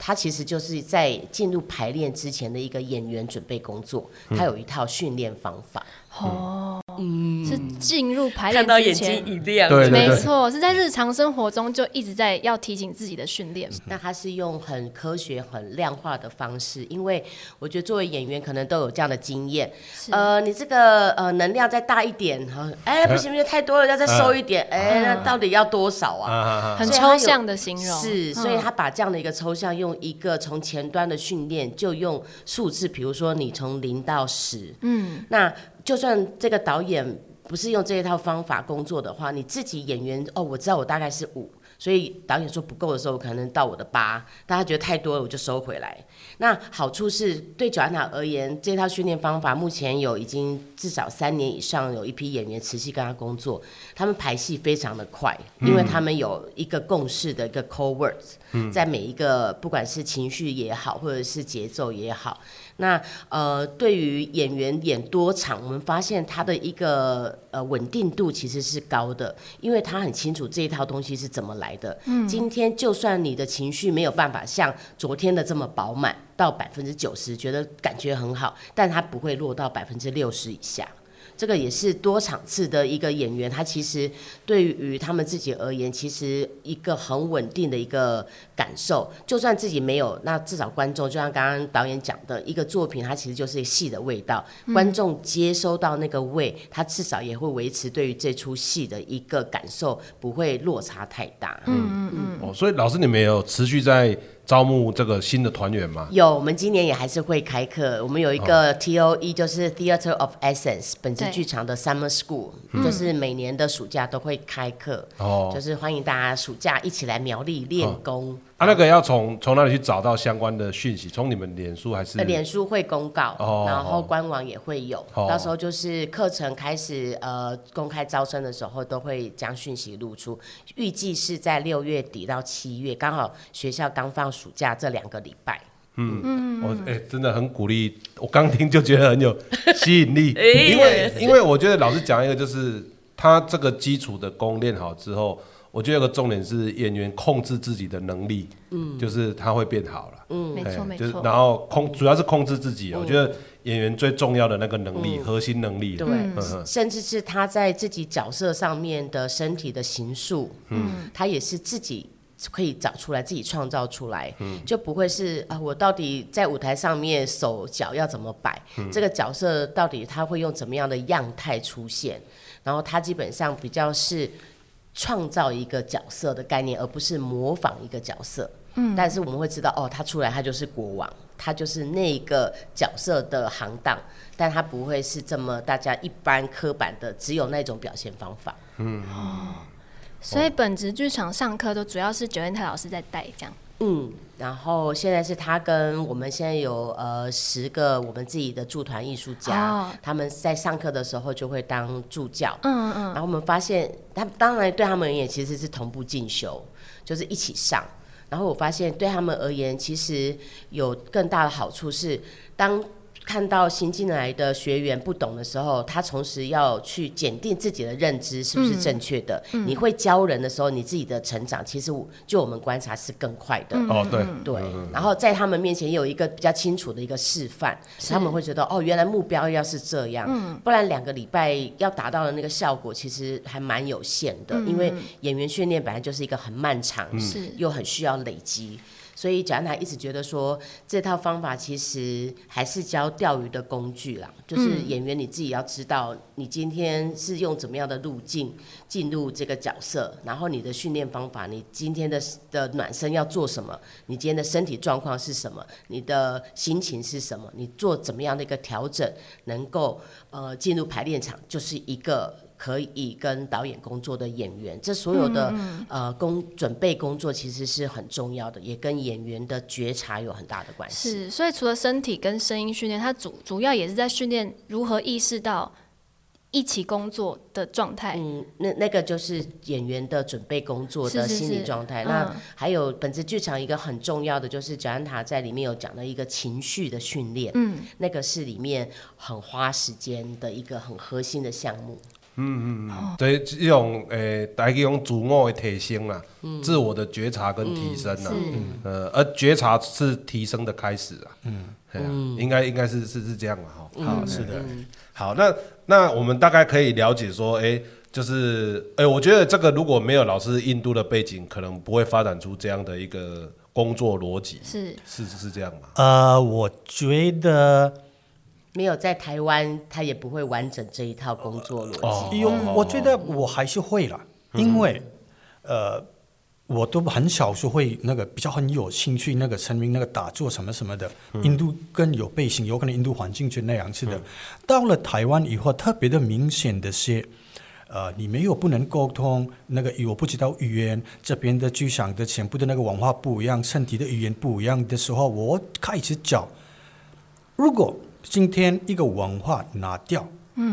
Speaker 3: 它其实就是在进入排练之前的一个演员准备工作，它有一套训练方法。
Speaker 2: 哦，嗯，是进入排练，
Speaker 3: 看到眼睛一亮，
Speaker 1: 对，
Speaker 2: 没错，是在日常生活中就一直在要提醒自己的训练。
Speaker 3: 那他是用很科学、很量化的方式，因为我觉得作为演员，可能都有这样的经验。呃，你这个呃能量再大一点，哈，哎，不行不行，太多了，要再收一点，哎，那到底要多少啊？
Speaker 2: 很抽象的形容，
Speaker 3: 是，所以他把这样的一个抽象，用一个从前端的训练，就用数字，比如说你从零到十，嗯，那。就算这个导演不是用这一套方法工作的话，你自己演员哦，我知道我大概是五，所以导演说不够的时候，可能到我的八，大家觉得太多了，我就收回来。那好处是对 Joanna 而言，这套训练方法目前有已经至少三年以上，有一批演员持续跟他工作，他们排戏非常的快，因为他们有一个共识的一个 core words，嗯在每一个不管是情绪也好，或者是节奏也好。那呃，对于演员演多场，我们发现他的一个呃稳定度其实是高的，因为他很清楚这一套东西是怎么来的。嗯，今天就算你的情绪没有办法像昨天的这么饱满到百分之九十，觉得感觉很好，但他不会落到百分之六十以下。这个也是多场次的一个演员，他其实对于他们自己而言，其实一个很稳定的一个感受。就算自己没有，那至少观众，就像刚刚导演讲的，一个作品，它其实就是戏的味道。嗯、观众接收到那个味，他至少也会维持对于这出戏的一个感受，不会落差太大。嗯嗯
Speaker 1: 嗯。哦，所以老师，你们有持续在招募这个新的团员吗？
Speaker 3: 有，我们今年也还是会开课。我们有一个 T O E，就是 Theater of Essence，本质剧场的 Summer School，就是每年的暑假都会开课。哦，就是欢迎大家暑假一起来苗栗练功。哦
Speaker 1: 啊，那个要从从哪里去找到相关的讯息？从你们脸书还是？
Speaker 3: 脸书会公告，哦、然后官网也会有。哦、到时候就是课程开始呃公开招生的时候，都会将讯息露出。预计是在六月底到七月，刚好学校刚放暑假这两个礼拜。
Speaker 1: 嗯嗯，我哎、欸、真的很鼓励，我刚听就觉得很有吸引力，因为因为我觉得老师讲一个就是他这个基础的功练好之后。我觉得有个重点是演员控制自己的能力，嗯，就是他会变好了，
Speaker 2: 嗯，没错没错。
Speaker 1: 然后控主要是控制自己，我觉得演员最重要的那个能力，核心能力，
Speaker 3: 对，甚至是他在自己角色上面的身体的形塑，嗯，他也是自己。可以找出来，自己创造出来，嗯、就不会是啊，我到底在舞台上面手脚要怎么摆？嗯、这个角色到底他会用怎么样的样态出现？然后他基本上比较是创造一个角色的概念，而不是模仿一个角色。嗯，但是我们会知道，哦，他出来他就是国王，他就是那个角色的行当，但他不会是这么大家一般刻板的，只有那种表现方法。嗯。哦
Speaker 2: 所以本职剧场上课都主要是九元泰老师在带这样。
Speaker 3: 嗯，然后现在是他跟我们现在有呃十个我们自己的驻团艺术家，哦、他们在上课的时候就会当助教。嗯嗯。然后我们发现，他当然对他们而言其实是同步进修，就是一起上。然后我发现对他们而言，其实有更大的好处是当。看到新进来的学员不懂的时候，他同时要去检定自己的认知是不是正确的。嗯嗯、你会教人的时候，你自己的成长其实就我们观察是更快的。
Speaker 1: 哦，对
Speaker 3: 对。然后在他们面前有一个比较清楚的一个示范，他们会觉得哦，原来目标要是这样，嗯、不然两个礼拜要达到的那个效果其实还蛮有限的。嗯、因为演员训练本来就是一个很漫长，是、嗯、又很需要累积。所以，贾安娜一直觉得说，这套方法其实还是教钓鱼的工具啦。就是演员你自己要知道，你今天是用怎么样的路径进入这个角色，然后你的训练方法，你今天的的暖身要做什么，你今天的身体状况是什么，你的心情是什么，你做怎么样的一个调整，能够呃进入排练场，就是一个。可以跟导演工作的演员，这所有的、嗯、呃工准备工作其实是很重要的，也跟演员的觉察有很大的关系。
Speaker 2: 是，所以除了身体跟声音训练，它主主要也是在训练如何意识到一起工作的状态。
Speaker 3: 嗯，那那个就是演员的准备工作的心理状态。是是是，那还有本次剧场一个很重要的，就是贾安塔在里面有讲的一个情绪的训练。嗯，那个是里面很花时间的一个很核心的项目。嗯
Speaker 1: 嗯嗯，对，这种诶，大家用自我的提升啦，自我的觉察跟提升啦，呃，而觉察是提升的开始啊，嗯，应该应该是是是这样嘛，哈，好，是的，好，那那我们大概可以了解说，诶，就是，诶，我觉得这个如果没有老师印度的背景，可能不会发展出这样的一个工作逻辑，是。是是这样吗？
Speaker 4: 呃，我觉得。
Speaker 3: 没有在台湾，他也不会完整这一套工作逻辑。
Speaker 4: 因为、哦、我觉得我还是会了，嗯、因为，呃，我都很小时候会那个比较很有兴趣，那个成名那个打坐什么什么的。嗯、印度更有背景，有可能印度环境就那样子的。嗯、到了台湾以后，特别的明显的是，呃，你没有不能沟通，那个我不知道语言，这边的剧场的全部的那个文化不一样，身体的语言不一样的时候，我开始找，如果。今天一个文化拿掉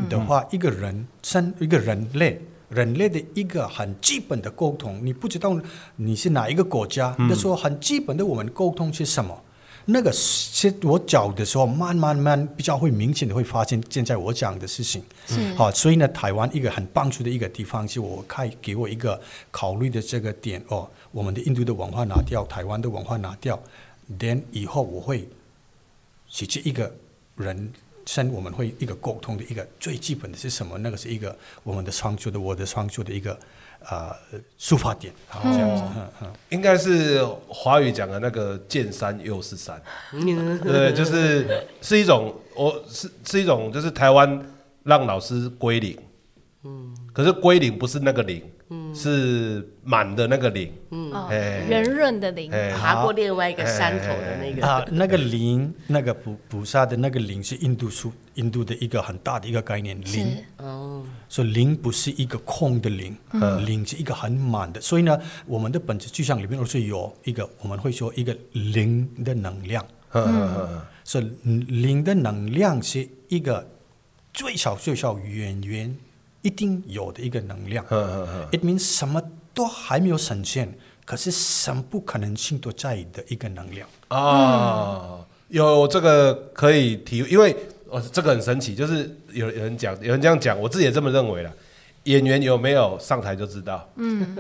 Speaker 4: 的话，嗯、一个人生一个人类，人类的一个很基本的沟通，你不知道你是哪一个国家，那时候很基本的我们沟通是什么？那个是我讲的时候，慢慢慢比较会明显的会发现，现在我讲的事情，是好，所以呢，台湾一个很棒处的一个地方，是我开给我一个考虑的这个点哦，我们的印度的文化拿掉，台湾的文化拿掉，then 以后我会写这一个。人生我们会一个沟通的一个最基本的是什么？那个是一个我们的创作的我的创作的一个呃出发点。好，这样子，嗯嗯，
Speaker 1: 应该是华语讲的那个见山又是山，对，就是是一种，我是是一种，就是台湾让老师归零，嗯，可是归零不是那个零。是满的那个零，嗯，
Speaker 2: 圆润的零，
Speaker 3: 爬过另外一个山头的那个。
Speaker 4: 啊，那个零，那个菩菩萨的那个零是印度书，印度的一个很大的一个概念，零，哦，所以零不是一个空的零，零是一个很满的，所以呢，我们的本质具象里面都是有一个，我们会说一个零的能量，嗯，所以零的能量是一个最小最小远远。一定有的一个能量。嗯嗯嗯，it means 什么都还没有实现，可是什么不可能性都在的一个能量。
Speaker 1: 啊，嗯、有这个可以提，因为哦，这个很神奇，就是有有人讲，有人这样讲，我自己也这么认为了。演员有没有上台就知道。嗯，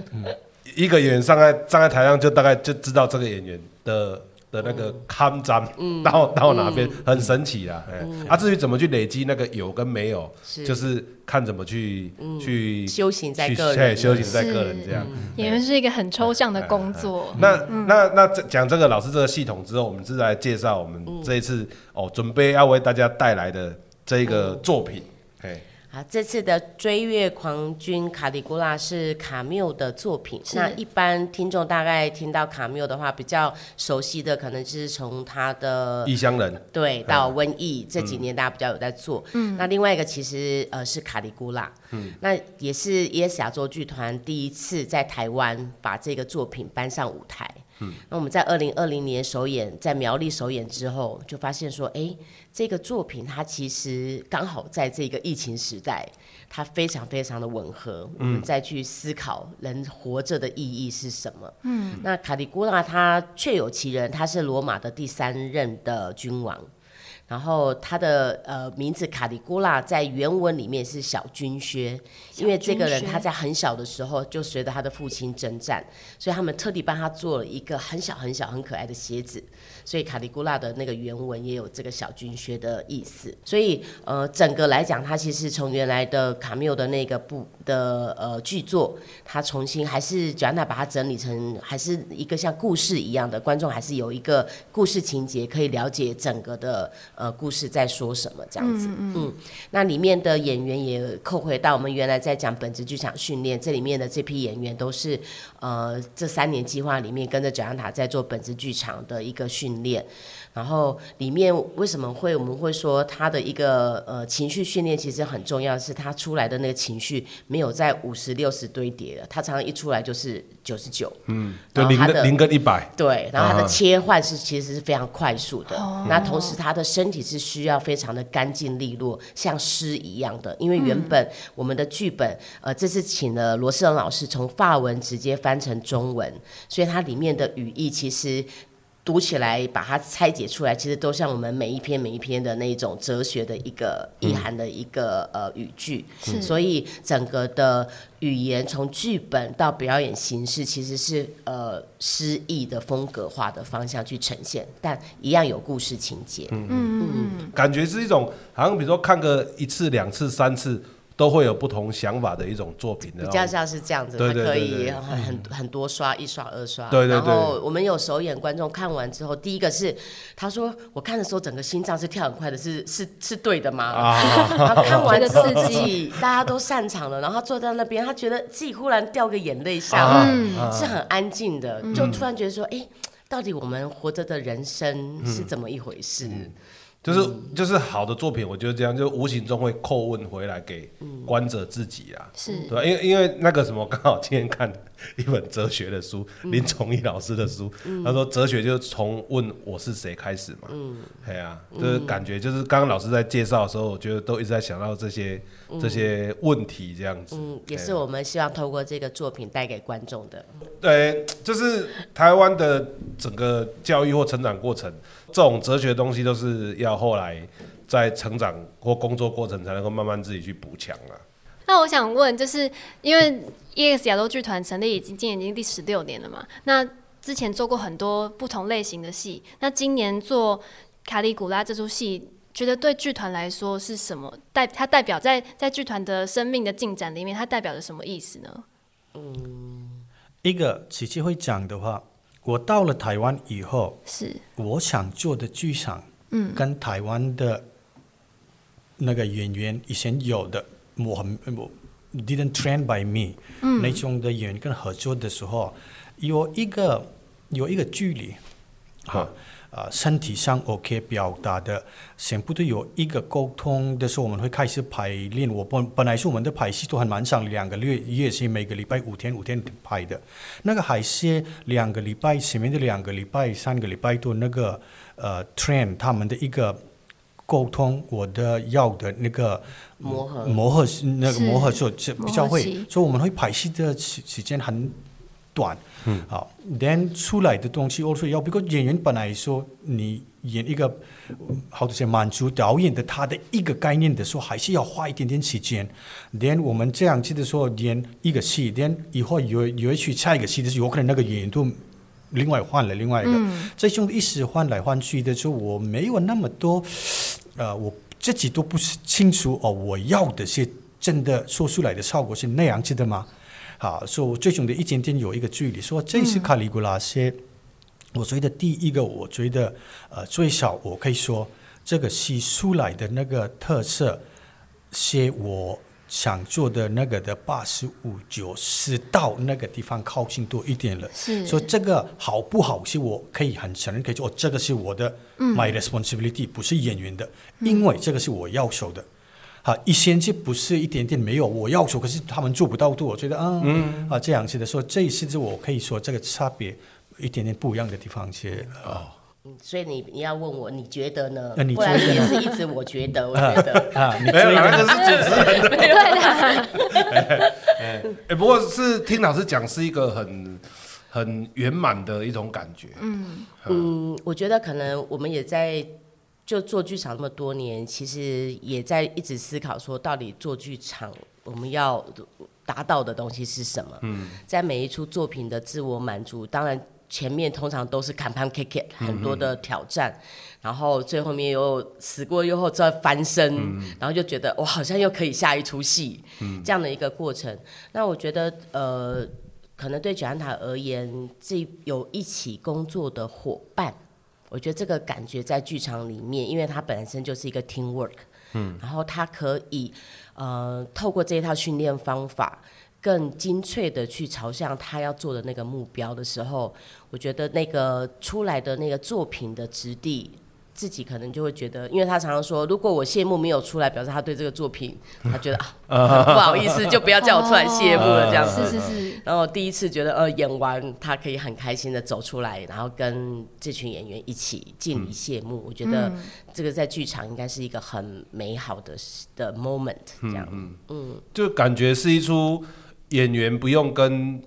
Speaker 1: 一个演员上在站在台上，就大概就知道这个演员的的那个看展到到哪边，很神奇啦。哎，啊，至于怎么去累积那个有跟没有，就是看怎么去去
Speaker 3: 修行在个人，
Speaker 1: 修行在个人这样。
Speaker 2: 演员是一个很抽象的工作。
Speaker 1: 那那那讲这个老师这个系统之后，我们是来介绍我们这一次哦准备要为大家带来的这一个作品。哎。
Speaker 3: 啊，这次的追月狂君卡里古拉是卡缪的作品。那一般听众大概听到卡缪的话，比较熟悉的可能就是从他的
Speaker 1: 异乡人
Speaker 3: 对到瘟疫、嗯、这几年大家比较有在做。嗯，那另外一个其实呃是卡里古拉，嗯，那也是 ES 亚洲剧团第一次在台湾把这个作品搬上舞台。嗯，那我们在二零二零年首演，在苗栗首演之后，就发现说，哎，这个作品它其实刚好在这个疫情时代，它非常非常的吻合。嗯，我们再去思考人活着的意义是什么。嗯，那卡里古拉他确有其人，他是罗马的第三任的君王。然后他的呃名字卡里古拉在原文里面是小军靴，因为这个人他在很小的时候就随着他的父亲征战，所以他们特地帮他做了一个很小很小很可爱的鞋子。所以卡里古拉的那个原文也有这个小军靴的意思，所以呃，整个来讲，他其实从原来的卡缪的那个部的呃剧作，它重新还是 Joanna 把它整理成还是一个像故事一样的，观众还是有一个故事情节可以了解整个的呃故事在说什么这样子。嗯，嗯，嗯，那里面的演员也扣回到我们原来在讲本职剧场训练，这里面的这批演员都是呃这三年计划里面跟着 Joanna 在做本职剧场的一个。训练，然后里面为什么会我们会说他的一个呃情绪训练其实很重要，是他出来的那个情绪没有在五十六十堆叠的，它常常一出来就是九十九，嗯，
Speaker 1: 对，零跟零跟一百，
Speaker 3: 对，然后它的切换是其实是非常快速的，哦、那同时它的身体是需要非常的干净利落，像诗一样的，因为原本我们的剧本呃这次请了罗世龙老师从法文直接翻成中文，所以它里面的语义其实。读起来，把它拆解出来，其实都像我们每一篇每一篇的那种哲学的一个意涵的一个呃语句，所以整个的语言从剧本到表演形式，其实是呃诗意的风格化的方向去呈现，但一样有故事情节。嗯嗯
Speaker 1: 嗯，感觉是一种好像比如说看个一次、两次、三次。都会有不同想法的一种作品的，
Speaker 3: 比较像是这样子，它可以很很很多刷，一刷二刷。
Speaker 1: 对对对。
Speaker 3: 然后我们有首演观众看完之后，第一个是他说，我看的时候整个心脏是跳很快的，是 是是对的吗？啊。他看完的刺激，大家都散场了，然后坐在那边，他觉得自己忽然掉个眼泪下来，是很安静的，就突然觉得说，哎，到底我们活着的人生是怎么一回事？
Speaker 1: 就是就是好的作品，我觉得这样就无形中会叩问回来给观者自己啊，是。对吧？因为因为那个什么，刚好今天看 一本哲学的书，林崇义老师的书，他说哲学就是从问我是谁开始嘛，嗯，对啊，就是感觉就是刚刚老师在介绍的时候，我觉得都一直在想到这些这些问题这样子，
Speaker 3: 嗯，也是我们希望透过这个作品带给观众的。
Speaker 1: 对，就是台湾的整个教育或成长过程。这种哲学的东西都是要后来在成长或工作过程才能够慢慢自己去补强啊。
Speaker 2: 那我想问，就是因为 EX 亚洲剧团成立已经今年已经第十六年了嘛？那之前做过很多不同类型的戏，那今年做卡里古拉这出戏，觉得对剧团来说是什么？代它代表在在剧团的生命的进展里面，它代表着什么意思呢？
Speaker 4: 嗯，一个琪琪会讲的话。我到了台湾以后，是我想做的剧场，嗯，跟台湾的那个演员以前有的，didn't train by me，嗯，那种的演员跟合作的时候，有一个有一个距离，哈、嗯。呃，身体上 OK 表达的，全部都有一个沟通的时候，我们会开始排练。我本本来是我们的排戏都很蛮长，两个月也是每个礼拜五天五天排的。那个还是两个礼拜前面的两个礼拜三个礼拜多那个呃 train 他们的一个沟通，我的要的那个磨合磨合那个磨合就比较会，所以我们会排戏的时时间很短。嗯，好，then 出来的东西 also 要，不过演员本来说你演一个，好多些满足导演的他的一个概念的时候，还是要花一点点时间。then 我们这样子的时候演一个戏，then 以后有有一去下一个戏的时候，有可能那个演员都另外换了另外一个，嗯、这种一时换来换去的就，我没有那么多，呃，我自己都不是清楚哦，我要的是真的说出来的效果是那样子的吗？好，所以我最终的一点点有一个距离。说这是卡里古拉些，嗯、我觉得第一个，我觉得呃最少我可以说这个戏出来的那个特色，是我想做的那个的八十五九十到那个地方靠近多一点了。是，所以这个好不好，是我可以很承认可以说，这个是我的、嗯、my responsibility，不是演员的，因为这个是我要求的。啊，一先就不是一点点没有我要求，可是他们做不到，我觉得啊，嗯、啊这样子的说，这一次是我可以说这个差别一点点不一样的地方去哦。
Speaker 3: 所以你你要问我，你觉得呢？
Speaker 4: 啊、你
Speaker 3: 不然也是一直我觉得，我觉得
Speaker 4: 啊，你觉得那个是主持人的，
Speaker 2: 对的。
Speaker 1: 哎，哎，不过是听老师讲是一个很很圆满的一种感觉。嗯
Speaker 3: 嗯，我觉得可能我们也在。就做剧场那么多年，其实也在一直思考说，到底做剧场我们要达到的东西是什么？嗯，在每一出作品的自我满足，当然前面通常都是坎盘 kick 很多的挑战，嗯、然后最后面又死过又后再翻身，嗯、然后就觉得我好像又可以下一出戏，嗯、这样的一个过程。那我觉得呃，可能对九安塔而言，这有一起工作的伙伴。我觉得这个感觉在剧场里面，因为他本身就是一个 team work，嗯，然后他可以呃透过这一套训练方法，更精粹的去朝向他要做的那个目标的时候，我觉得那个出来的那个作品的质地。自己可能就会觉得，因为他常常说，如果我谢幕没有出来，表示他对这个作品，他觉得啊，不好意思，就不要叫我出来谢幕了这样子。是是是。然后第一次觉得，呃，演完他可以很开心的走出来，然后跟这群演员一起敬礼谢幕。我觉得这个在剧场应该是一个很美好的的 moment，这样。嗯嗯。
Speaker 1: 就感觉是一出演员不用跟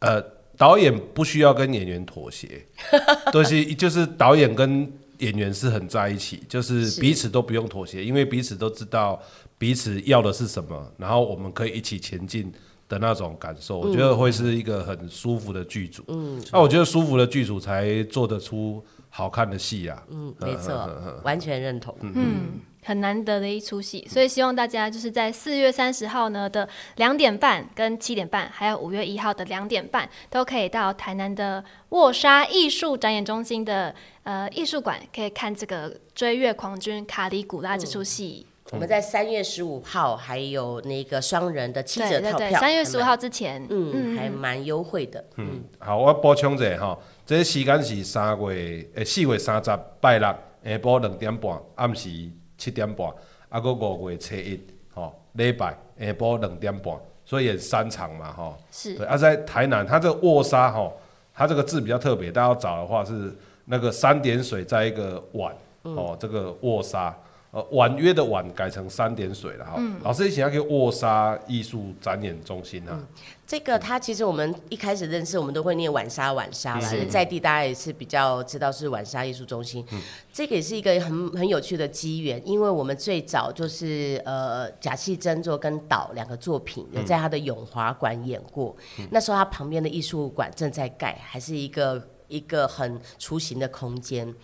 Speaker 1: 呃导演不需要跟演员妥协，都是就是导演跟。演员是很在一起，就是彼此都不用妥协，因为彼此都知道彼此要的是什么，然后我们可以一起前进的那种感受，嗯、我觉得会是一个很舒服的剧组。嗯，那我觉得舒服的剧组才做得出好看的戏啊。
Speaker 3: 嗯，没错，完全认同。嗯。
Speaker 2: 嗯很难得的一出戏，所以希望大家就是在四月三十号呢的两点半跟七点半，还有五月一号的两点半，都可以到台南的沃沙艺术展演中心的呃艺术馆，可以看这个《追月狂军卡里古拉》这出戏。
Speaker 3: 嗯、我们在三月十五号还有那个双人的七折套票，
Speaker 2: 三月十五号之前，
Speaker 3: 嗯，嗯还蛮优惠的。
Speaker 1: 嗯，嗯好，我补充一下哈，这个时间是三月诶四月三十拜六下晡两点半暗时。七点半，啊，个五月初一，吼，礼拜下晡两点半，所以演三场嘛，吼。是。对，啊，在台南，它这个卧沙，吼，它这个字比较特别，大家要找的话是那个三点水在一个碗，哦、嗯，这个卧沙。呃，婉约的婉改成三点水了哈。嗯、老师以前要去沃沙艺术展演中心啊、嗯。
Speaker 3: 这个他其实我们一开始认识，我们都会念晚沙晚沙啦。在地大家也是比较知道是晚沙艺术中心。嗯、这个也是一个很很有趣的机缘，因为我们最早就是呃贾戏真作跟导两个作品有在他的永华馆演过。嗯、那时候他旁边的艺术馆正在盖，还是一个一个很雏形的空间。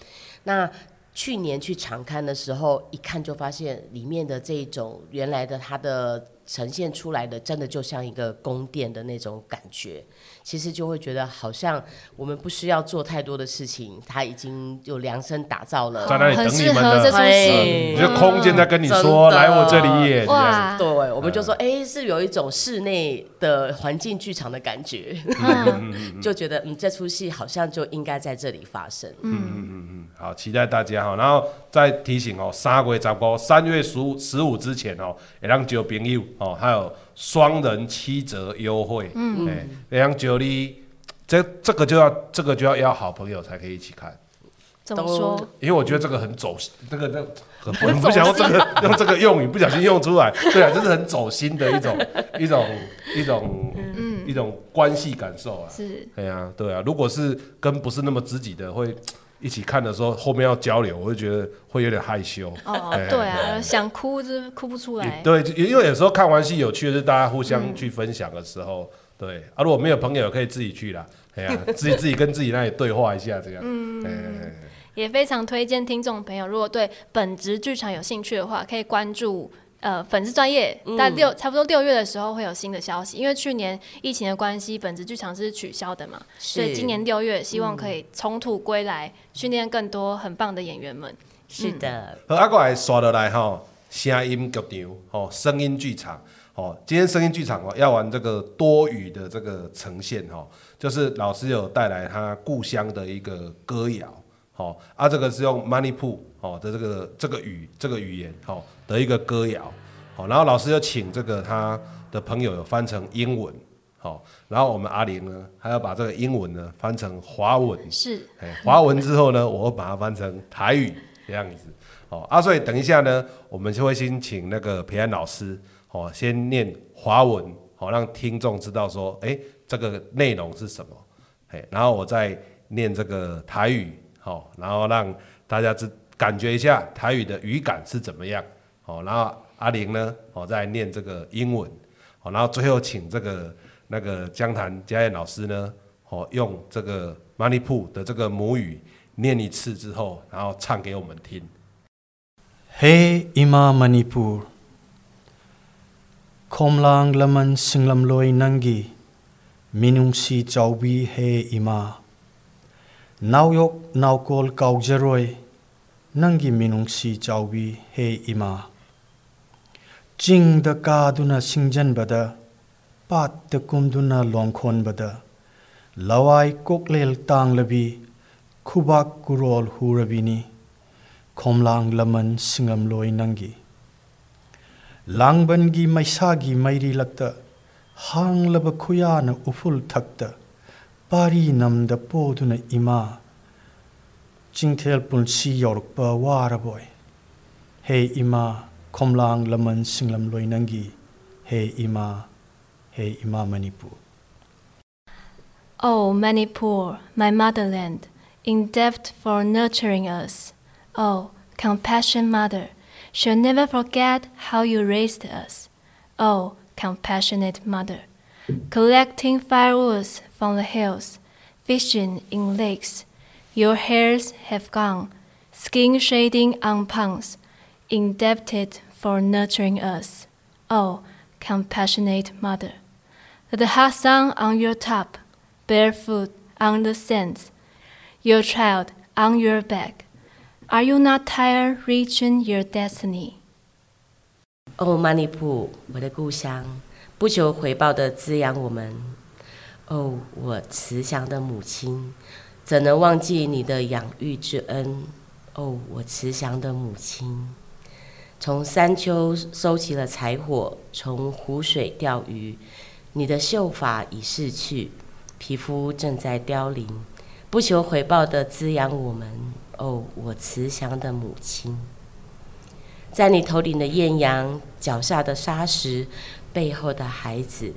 Speaker 3: 那去年去长看的时候，一看就发现里面的这种原来的它的呈现出来的，真的就像一个宫殿的那种感觉。其实就会觉得好像我们不需要做太多的事情，他已经就量身打造了，
Speaker 1: 在那里等你们的，
Speaker 3: 对，
Speaker 1: 这空间在跟你说，来我这里演。
Speaker 3: 哇，对，我们就说，哎，是有一种室内的环境剧场的感觉，就觉得嗯，这出戏好像就应该在这里发生。嗯嗯
Speaker 1: 嗯嗯，好，期待大家哈，然后再提醒哦，三月十五，三月十五十五之前哦，也让交朋友哦，还有。双人七折优惠，嗯，哎、欸，这样就你这这个就要这个就要邀好朋友才可以一起看。
Speaker 2: 怎么说？
Speaker 1: 因为我觉得这个很走心，那个那很不不想用这个用这个用语，不小心用出来，对啊，这是很走心的一种 一种一种，嗯一种关系感受啊。
Speaker 2: 是，
Speaker 1: 对啊，对啊，如果是跟不是那么知己的，会一起看的时候，后面要交流，我就觉得会有点害羞。
Speaker 2: 哦，对啊，想哭就是哭不出来。
Speaker 1: 对，因为有时候看完戏有趣的是大家互相去分享的时候，对啊，如果没有朋友可以自己去啦，哎呀，自己自己跟自己那里对话一下这样。嗯。
Speaker 2: 也非常推荐听众朋友，如果对本职剧场有兴趣的话，可以关注呃粉丝专业，在六、嗯、差不多六月的时候会有新的消息。因为去年疫情的关系，本职剧场是取消的嘛，所以今年六月希望可以从土归来，训练、嗯、更多很棒的演员们。
Speaker 3: 是的，
Speaker 1: 和，阿过来刷得来哈，声音剧场哦，声音剧场哦，今天声音剧场哦要玩这个多语的这个呈现哈，就是老师有带来他故乡的一个歌谣。好啊，这个是用 Manipu 哦的这个这个语这个语言好的一个歌谣，好，然后老师又请这个他的朋友有翻成英文，好，然后我们阿玲呢还要把这个英文呢翻成华文，
Speaker 2: 是，
Speaker 1: 哎，华文之后呢，我会把它翻成台语这样子，好啊，所以等一下呢，我们就会先请那个培安老师，好，先念华文，好，让听众知道说，哎，这个内容是什么，哎，然后我再念这个台语。好，然后让大家知感觉一下台语的语感是怎么样。哦，然后阿玲呢，哦，在念这个英文，哦，然后最后请这个那个江潭佳燕老师呢，哦，用这个 Money Pool 的这个母语念一次之后，然后唱给我
Speaker 4: 们听。Hey, Ima Money Pool, Come Lang Laman Singlam Loy Nangi, Minung Si Chau Bi Hey Ima, Nau Yok Nau Kol Kau Jeroi, Nangi Minung Si Chau Bi Hey Ima. ꯆꯤꯡꯗ ꯀꯥꯗꯨꯅ ꯁꯤꯡꯖꯟꯕꯗ ꯄꯥꯠꯇ ꯀꯨꯝꯗꯨꯅ ꯂꯣꯡꯈꯣꯟꯕꯗ ꯂꯋꯥꯏ ꯀꯣꯛꯂꯦꯜ ꯇꯥꯡꯂꯕꯤ ꯈꯨꯕꯥꯛ ꯀꯨꯔꯣꯜ ꯍꯨꯔꯕꯤꯅꯤ ꯈꯣꯝꯂꯥꯡ ꯂꯃꯟ ꯁꯤꯡꯉꯝꯂꯣꯏ ꯅꯪꯒꯤ ꯂꯥꯡꯕꯟꯒꯤ ꯃꯩꯁꯥꯒꯤ ꯃꯩꯔꯤꯂꯛꯇ ꯍꯥꯡꯂꯕ ꯈꯨꯌꯥꯅ ꯎꯐꯨꯜ ꯊꯛꯇ ꯄꯥꯔꯤ ꯅꯝꯗ ꯄꯣꯗꯨꯅ ꯏꯃꯥ ꯆꯤꯡꯊꯦꯜ ꯄꯨꯟꯁꯤ ꯌꯧꯔꯛꯄ ꯋꯥꯔꯕꯣꯏ ꯍꯦ ꯏꯃꯥ komlang laman singlam loi nangi hey ima hey ima manipur.
Speaker 2: Oh manipur my motherland in depth for nurturing us. Oh compassion mother shall never forget how you raised us. Oh compassionate mother collecting firewoods from the hills, fishing in lakes. Your hairs have gone, skin shading on ponds, indebted for nurturing us. Oh, compassionate mother. The hot sun on your top, barefoot on the sands, your child on your back. Are you not tired reaching your destiny?
Speaker 3: 哦，马尼普，我的故乡，不求回报的滋养我们。哦，我慈祥的母亲，怎能忘记你的养育之恩？哦，我慈祥的母亲， 从山丘收起了柴火，从湖水钓鱼。你的秀发已逝去，皮肤正在凋零，不求回报的滋养我们。哦，我慈祥的母亲。在你头顶的艳阳，脚下的沙石，背后的孩子，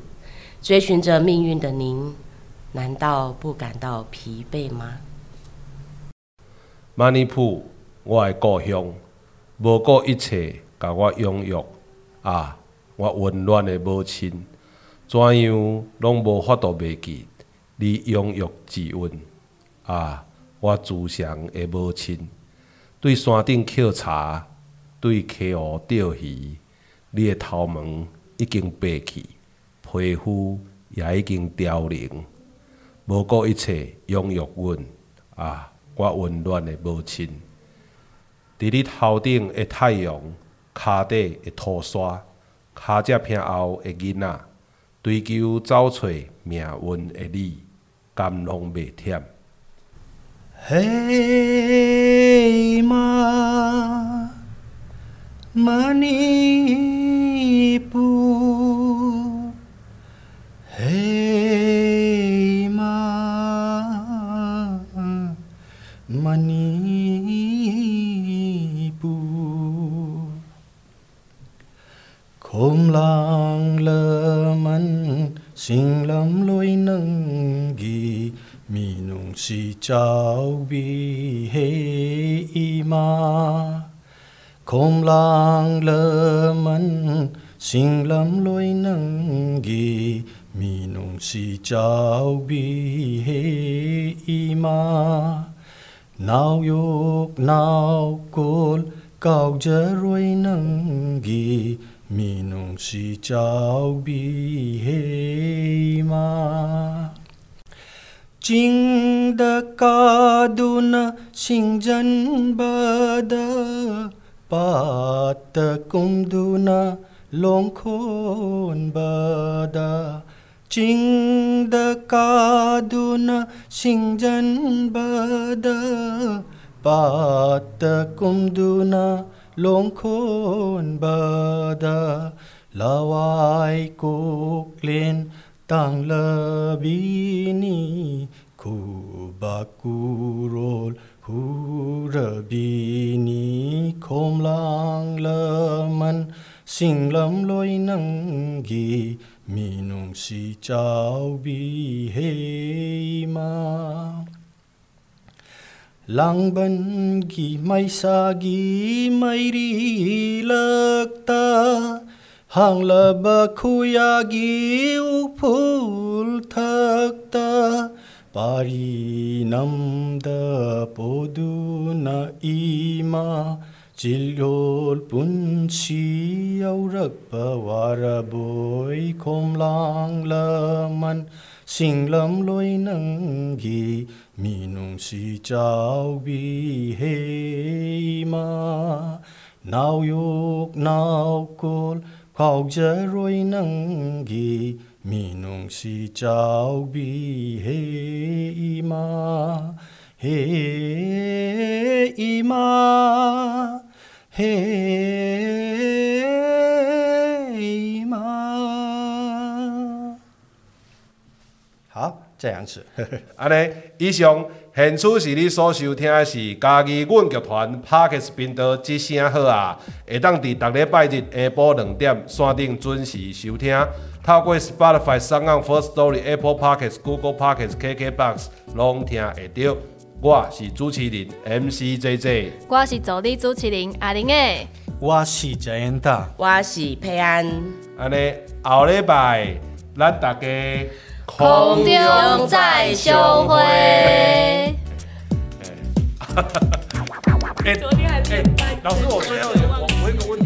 Speaker 3: 追寻着命运的您，难道不感到疲惫吗？
Speaker 1: 马尼普，我的故乡，无顾一切，甲我养育啊！我温暖的母亲，怎样拢无法度忘记你养育之恩啊！我慈祥的母亲，对山顶抾茶。对溪湖钓鱼，你的头毛已经白去，皮肤也已经凋零，无顾一切养育阮啊！我温暖的母亲，伫你头顶的太阳，脚底的拖沙，脚趾偏后的囡仔，追求找找命运的你，甘拢袂忝。
Speaker 4: 嘿妈。马尼布，cao giờ rồi nâng gì mi nung si chào bi hê ma chính đã ca đu na sinh dân bờ đa, bà ta cung đu na long khôn bờ đa. chính đã ca đu na sinh dân bờ đa. Battakum duna longkun bada lawai kuklin tang labini kubakurol hurabini komlang laman singlam loi nangi minung si chao bi hei ma Lang ban gi mai sa gi mai ri lak ta Hang la ba gi u phul thak ta Pari nam da po du na i ma Chilol pun chi boi Khom la man sing loi nang gi mi nung si chao bi he ma nào yok nào col khóc giờ rồi nâng ghi mi nung si chào bi he ma he ma he ma 好，这样子。
Speaker 1: 安尼，以上现处是你所收听的是嘉义阮剧团 Podcast 频道之声好啊，会当伫逐礼拜日下晡两点线顶准时收听。透过 Spotify、SoundOn、First Story、Apple Podcast、Google Podcast、KKBox 拢听会到。我是主持人 MC JJ，
Speaker 2: 我是助理主持人阿玲诶，
Speaker 4: 我是谢恩达，
Speaker 3: 我是佩安。
Speaker 1: 安尼，后礼拜咱大家
Speaker 2: 空中再相会。
Speaker 1: 哎，昨天还是哎老师，我最后我我有个问题。